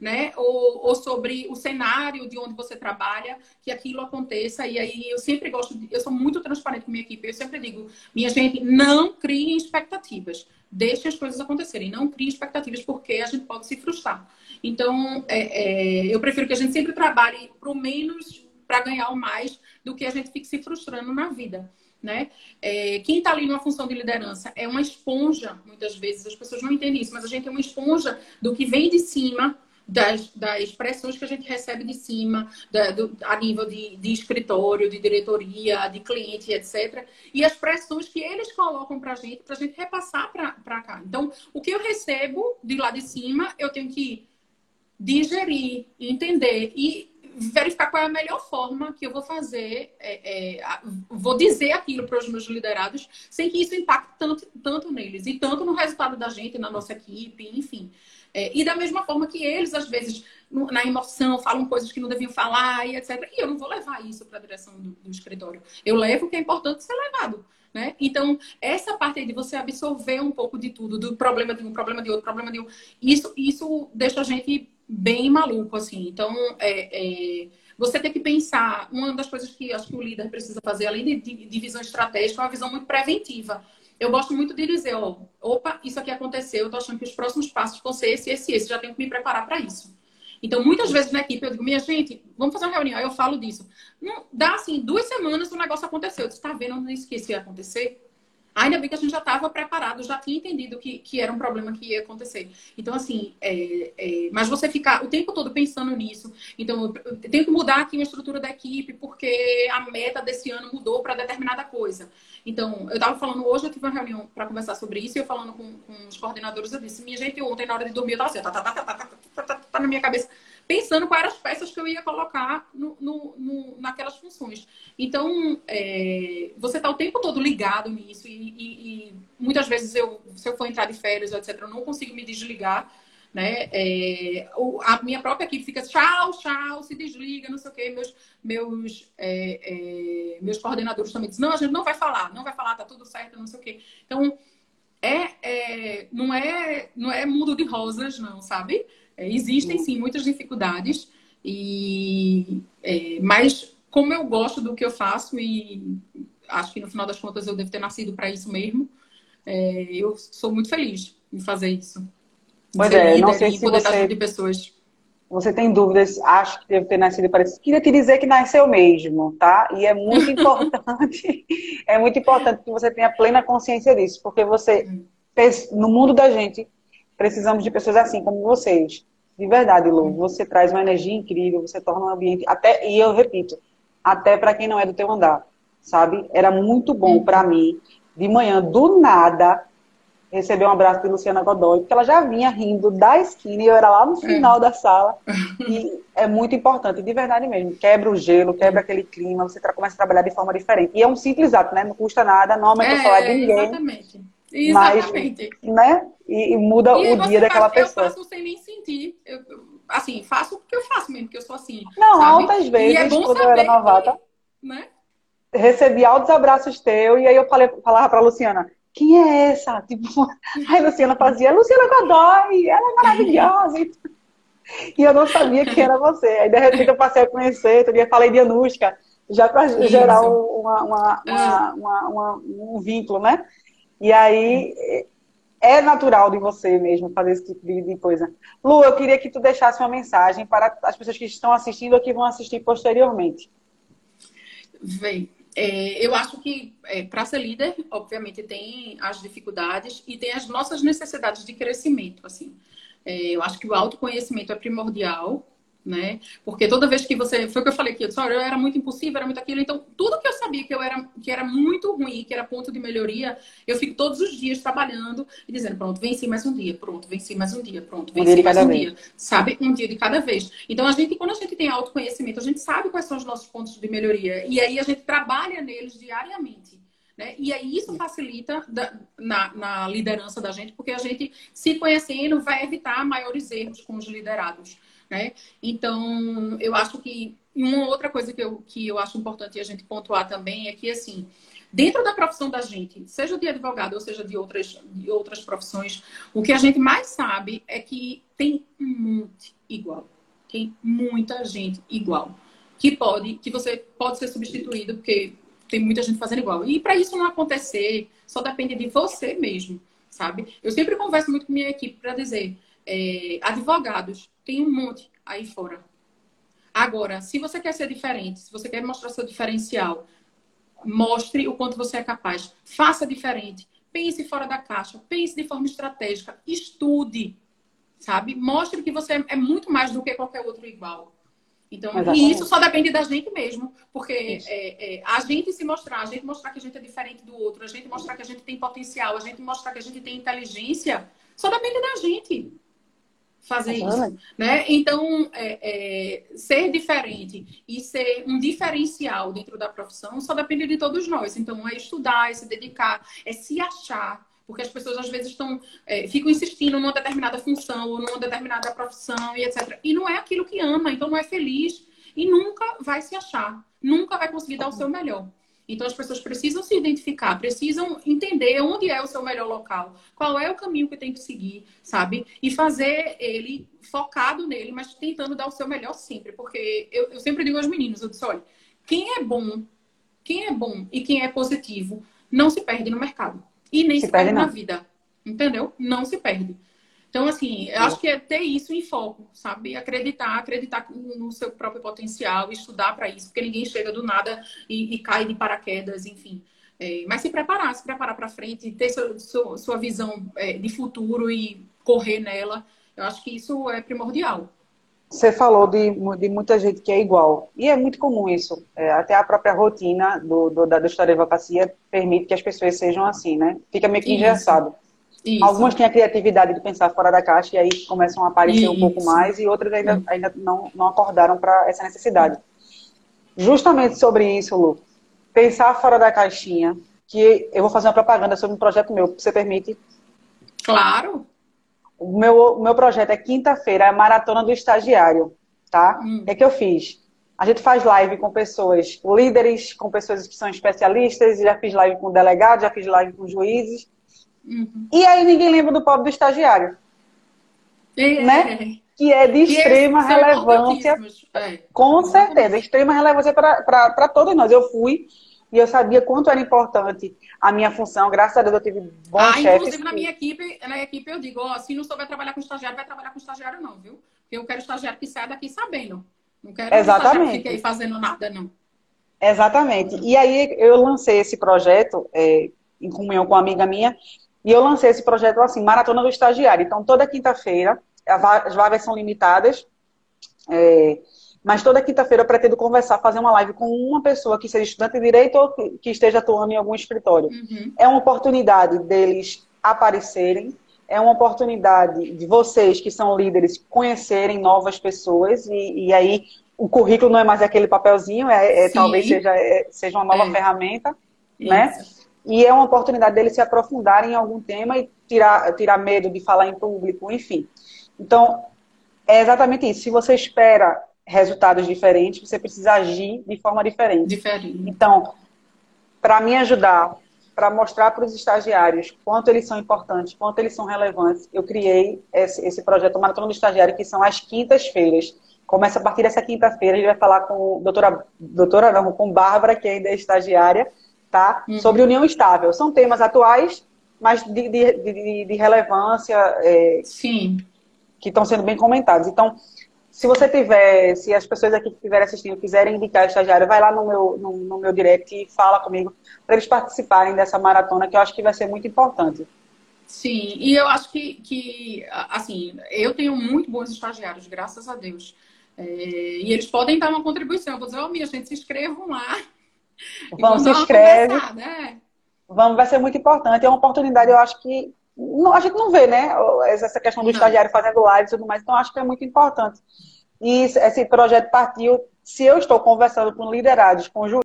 né? Ou, ou, sobre o cenário de onde você trabalha, que aquilo aconteça. E aí eu sempre gosto, de, eu sou muito transparente com minha equipe, eu sempre digo, minha gente, não criem expectativas. Deixe as coisas acontecerem, não crie expectativas, porque a gente pode se frustrar. Então, é, é, eu prefiro que a gente sempre trabalhe para o menos para ganhar o mais do que a gente fique se frustrando na vida. Né? É, quem está ali numa função de liderança é uma esponja, muitas vezes, as pessoas não entendem isso, mas a gente é uma esponja do que vem de cima das, das pressões que a gente recebe de cima, da, do, a nível de, de escritório, de diretoria, de cliente, etc. E as pressões que eles colocam para a gente, para a gente repassar para cá. Então, o que eu recebo de lá de cima, eu tenho que digerir, entender e verificar qual é a melhor forma que eu vou fazer, é, é, vou dizer aquilo para os meus liderados, sem que isso impacte tanto, tanto neles e tanto no resultado da gente, na nossa equipe, enfim. É, e da mesma forma que eles, às vezes, na emoção, falam coisas que não deviam falar e etc. E eu não vou levar isso para a direção do, do, escritório. Eu levo o que é importante ser levado. Né? Então, essa parte aí de você absorver um pouco de tudo, do problema de um, problema de outro, problema de um, isso, isso deixa a gente bem maluco, assim. Então, é, é, você tem que pensar, uma das coisas que acho que o líder precisa fazer, além de, de, de visão estratégica, é uma visão muito preventiva eu gosto muito de dizer, ó, opa, isso aqui aconteceu, eu tô achando que os próximos passos vão ser esse, esse, esse, já tenho que me preparar para isso. Então, muitas vezes na equipe eu digo, minha gente, vamos fazer uma reunião, aí eu falo disso. Não, dá assim, duas semanas o negócio aconteceu. Você está vendo, eu não esqueci ia acontecer. Ainda bem que a gente já estava preparado, já tinha entendido que, que era um problema que ia acontecer. Então, assim, é, é, mas você ficar o tempo todo pensando nisso. Então, eu tenho que mudar aqui a estrutura da equipe, porque a meta desse ano mudou para determinada coisa. Então, eu estava falando hoje, eu tive uma reunião para conversar sobre isso, e eu falando com, com os coordenadores, eu disse, minha gente, ontem na hora de dormir, eu estava assim, tá, tá, tá, tá, tá, tá, tá, tá, na minha cabeça pensando quais eram as peças que eu ia colocar no, no, no naquelas funções. Então, é, você está o tempo todo ligado nisso e, e, e, muitas vezes eu, se eu for entrar de férias, etc., eu não consigo me desligar. Né? É, a minha própria equipe fica tchau, tchau, se desliga, não sei o quê. Meus, meus, é, é, meus coordenadores também dizem, não, a gente não vai falar, não vai falar, tá tudo certo, não sei o quê. Então, é, é, não, é, não é mundo de rosas, não, sabe? É, existem sim muitas dificuldades, e, é, mas como eu gosto do que eu faço e acho que no final das contas eu devo ter nascido para isso mesmo, é, eu sou muito feliz em fazer isso. Pois é, não sei se você... de pessoas. Você tem dúvidas, acho que deve ter nascido para isso. Queria te dizer que nasceu mesmo, tá? E é muito (laughs) importante, é muito importante que você tenha plena consciência disso, porque você, hum. no mundo da gente, Precisamos de pessoas assim como vocês. De verdade, Lu. Você traz uma energia incrível, você torna um ambiente. Até, e eu repito, até para quem não é do teu andar. Sabe? Era muito bom para mim, de manhã, do nada, receber um abraço de Luciana Godoy, porque ela já vinha rindo da esquina e eu era lá no final é. da sala. (laughs) E é muito importante, de verdade mesmo. Quebra o gelo, quebra aquele clima, você começa a trabalhar de forma diferente. E é um simples ato, né? Não custa nada, não aumenta é, o salário de ninguém. Exatamente. Exatamente. Mas, né? E, e muda e o dia daquela faz, pessoa. Eu faço sem nem sentir. Eu, assim, faço porque eu faço mesmo, porque eu sou assim. Não, sabe? altas vezes, é quando eu era novata, que, né? recebi altos abraços teus, e aí eu falei, falava pra Luciana, quem é essa? (laughs) Tipo, aí a Luciana fazia, Luciana Godoy, ela é maravilhosa. e eu não sabia que era você. Aí de repente eu passei a conhecer, outro dia falei de Anushka, já para gerar uma, uma, uma, um vínculo, né? E aí é natural de você mesmo fazer esse tipo de coisa. Lu, eu queria que tu deixasse uma mensagem para as pessoas que estão assistindo ou que vão assistir posteriormente. Vem. É, eu acho que é, para ser líder, obviamente, tem as dificuldades e tem as nossas necessidades de crescimento. Assim, é, eu acho que o autoconhecimento é primordial né? Porque toda vez que você. Foi o que eu falei aqui, eu, disse, eu era muito impulsiva, era muito aquilo. Então, tudo que eu sabia que eu era, que era muito ruim, que era ponto de melhoria, eu fico todos os dias trabalhando e dizendo, pronto, venci mais um dia, pronto, venci mais um dia, pronto, venci um mais um vez. dia. Sabe? Um dia de cada vez. Então, a gente, quando a gente tem autoconhecimento, a gente sabe quais são os nossos pontos de melhoria. E aí a gente trabalha neles diariamente. Né? E aí isso facilita da, na, na liderança da gente, porque a gente, se conhecendo, vai evitar maiores erros com os liderados né? Então, eu acho que uma outra coisa que eu, que eu acho importante a gente pontuar também é que, assim, dentro da profissão da gente, seja de advogado ou seja de outras, de outras profissões, o que a gente mais sabe é que tem um monte igual. Tem muita gente igual. Que pode, que você pode ser substituído, porque tem muita gente fazendo igual. E para isso não acontecer, só depende de você mesmo, sabe? Eu sempre converso muito com minha equipe para dizer, é, advogados, tem um monte aí fora. Agora, se você quer ser diferente, se você quer mostrar seu diferencial, mostre o quanto você é capaz. Faça diferente. Pense fora da caixa. Pense de forma estratégica. Estude. Sabe? Mostre que você é muito mais do que qualquer outro igual. Então, e isso só depende da gente mesmo. Porque é, é, a gente se mostrar, a gente mostrar que a gente é diferente do outro, a gente mostrar que a gente tem potencial, a gente mostrar que a gente tem inteligência, só depende da gente fazer isso, né? Então, é, é, ser diferente e ser um diferencial dentro da profissão só depende de todos nós. Então, é estudar, é se dedicar, é se achar, porque as pessoas às vezes estão é, ficam insistindo numa determinada função ou numa determinada profissão e etc. E não é aquilo que ama, então não é feliz e nunca vai se achar, nunca vai conseguir dar o seu melhor. Então as pessoas precisam se identificar, precisam entender onde é o seu melhor local, qual é o caminho que tem que seguir, sabe? E fazer ele focado nele, mas tentando dar o seu melhor sempre. Porque eu, eu sempre digo aos meninos, eu disse, olha, quem é bom, quem é bom e quem é positivo, não se perde no mercado. E nem se, se perde, perde na vida. Entendeu? Não se perde. Então, assim, eu acho que é ter isso em foco, sabe? Acreditar, acreditar no seu próprio potencial, estudar para isso, porque ninguém chega do nada e, e cai de paraquedas, enfim. É, mas se preparar, se preparar para frente, ter sua, sua, sua visão é, de futuro e correr nela, eu acho que isso é primordial. Você falou de, de muita gente que é igual, e é muito comum isso. É, até a própria rotina do, do, da história de advocacia permite que as pessoas sejam assim, né? Fica meio que engessado. Isso. Algumas têm a criatividade de pensar fora da caixa e aí começam a aparecer Isso. um pouco mais e outras ainda, ainda não, não acordaram para essa necessidade. Justamente sobre isso, Lu, pensar fora da caixinha, que eu vou fazer uma propaganda sobre um projeto meu, você permite? Claro. O meu, o meu projeto é quinta-feira, é a Maratona do Estagiário, tá? Hum. É que eu fiz? A gente faz live com pessoas líderes, com pessoas que são especialistas, já fiz live com delegados, já fiz live com juízes, Uhum. E aí ninguém lembra do pobre do estagiário. É. Né? Que é de que extrema relevância. É. Com certeza, extrema relevância para todos nós. Eu fui e eu sabia quanto era importante a minha função. Graças a Deus eu tive bons ah, chefes. Inclusive, na minha equipe, na equipe eu digo, ó, se não souber trabalhar com estagiário, vai trabalhar com estagiário não, viu? Porque eu quero estagiário que saia daqui sabendo. Não quero Exatamente. que fique aí fazendo nada, não. Exatamente. E aí eu lancei esse projeto é, em comunhão com uma amiga minha, e eu lancei esse projeto assim, Maratona do Estagiário. Então, toda quinta-feira, as vagas são limitadas, é, mas toda quinta-feira eu pretendo conversar, fazer uma live com uma pessoa que seja estudante de direito ou que esteja atuando em algum escritório. Uhum. É uma oportunidade deles aparecerem, é uma oportunidade de vocês, que são líderes, conhecerem novas pessoas e, e aí o currículo não é mais aquele papelzinho, é, é talvez seja, é, seja uma nova é. ferramenta? Isso. né? E é uma oportunidade deles se aprofundarem em algum tema e tirar, tirar medo de falar em público, enfim. Então, é exatamente isso. Se você espera resultados diferentes, você precisa agir de forma diferente. Diferente. Então, para me ajudar, para mostrar para os estagiários quanto eles são importantes, quanto eles são relevantes, eu criei esse, esse projeto Maratona do Estagiário, que são as quintas-feiras. Começa a partir dessa quinta-feira, a gente vai falar com doutora, doutora não, com Bárbara, que ainda é estagiária, tá? Uhum. Sobre união estável. São temas atuais mas de, de, de, de relevância. É, Sim. Que estão sendo bem comentados. Então, se você tiver, se as pessoas aqui que estiverem assistindo quiserem indicar estagiário, vai lá no meu, no, no meu direct e fala comigo para eles participarem dessa maratona, que eu acho que vai ser muito importante. Sim, e eu acho que, que assim, eu tenho muito bons estagiários, graças a Deus. É, e eles podem dar uma contribuição. Eu vou dizer, ó, oh, minha gente, se inscrevam lá. Vamos, se inscreve. Né? Vamos, vai ser muito importante. É uma oportunidade, eu acho que não, a gente não vê, né? Essa questão do não. estagiário fazendo live e tudo mais. Então, acho que é muito importante. E esse projeto partiu. Se eu estou conversando com liderados, com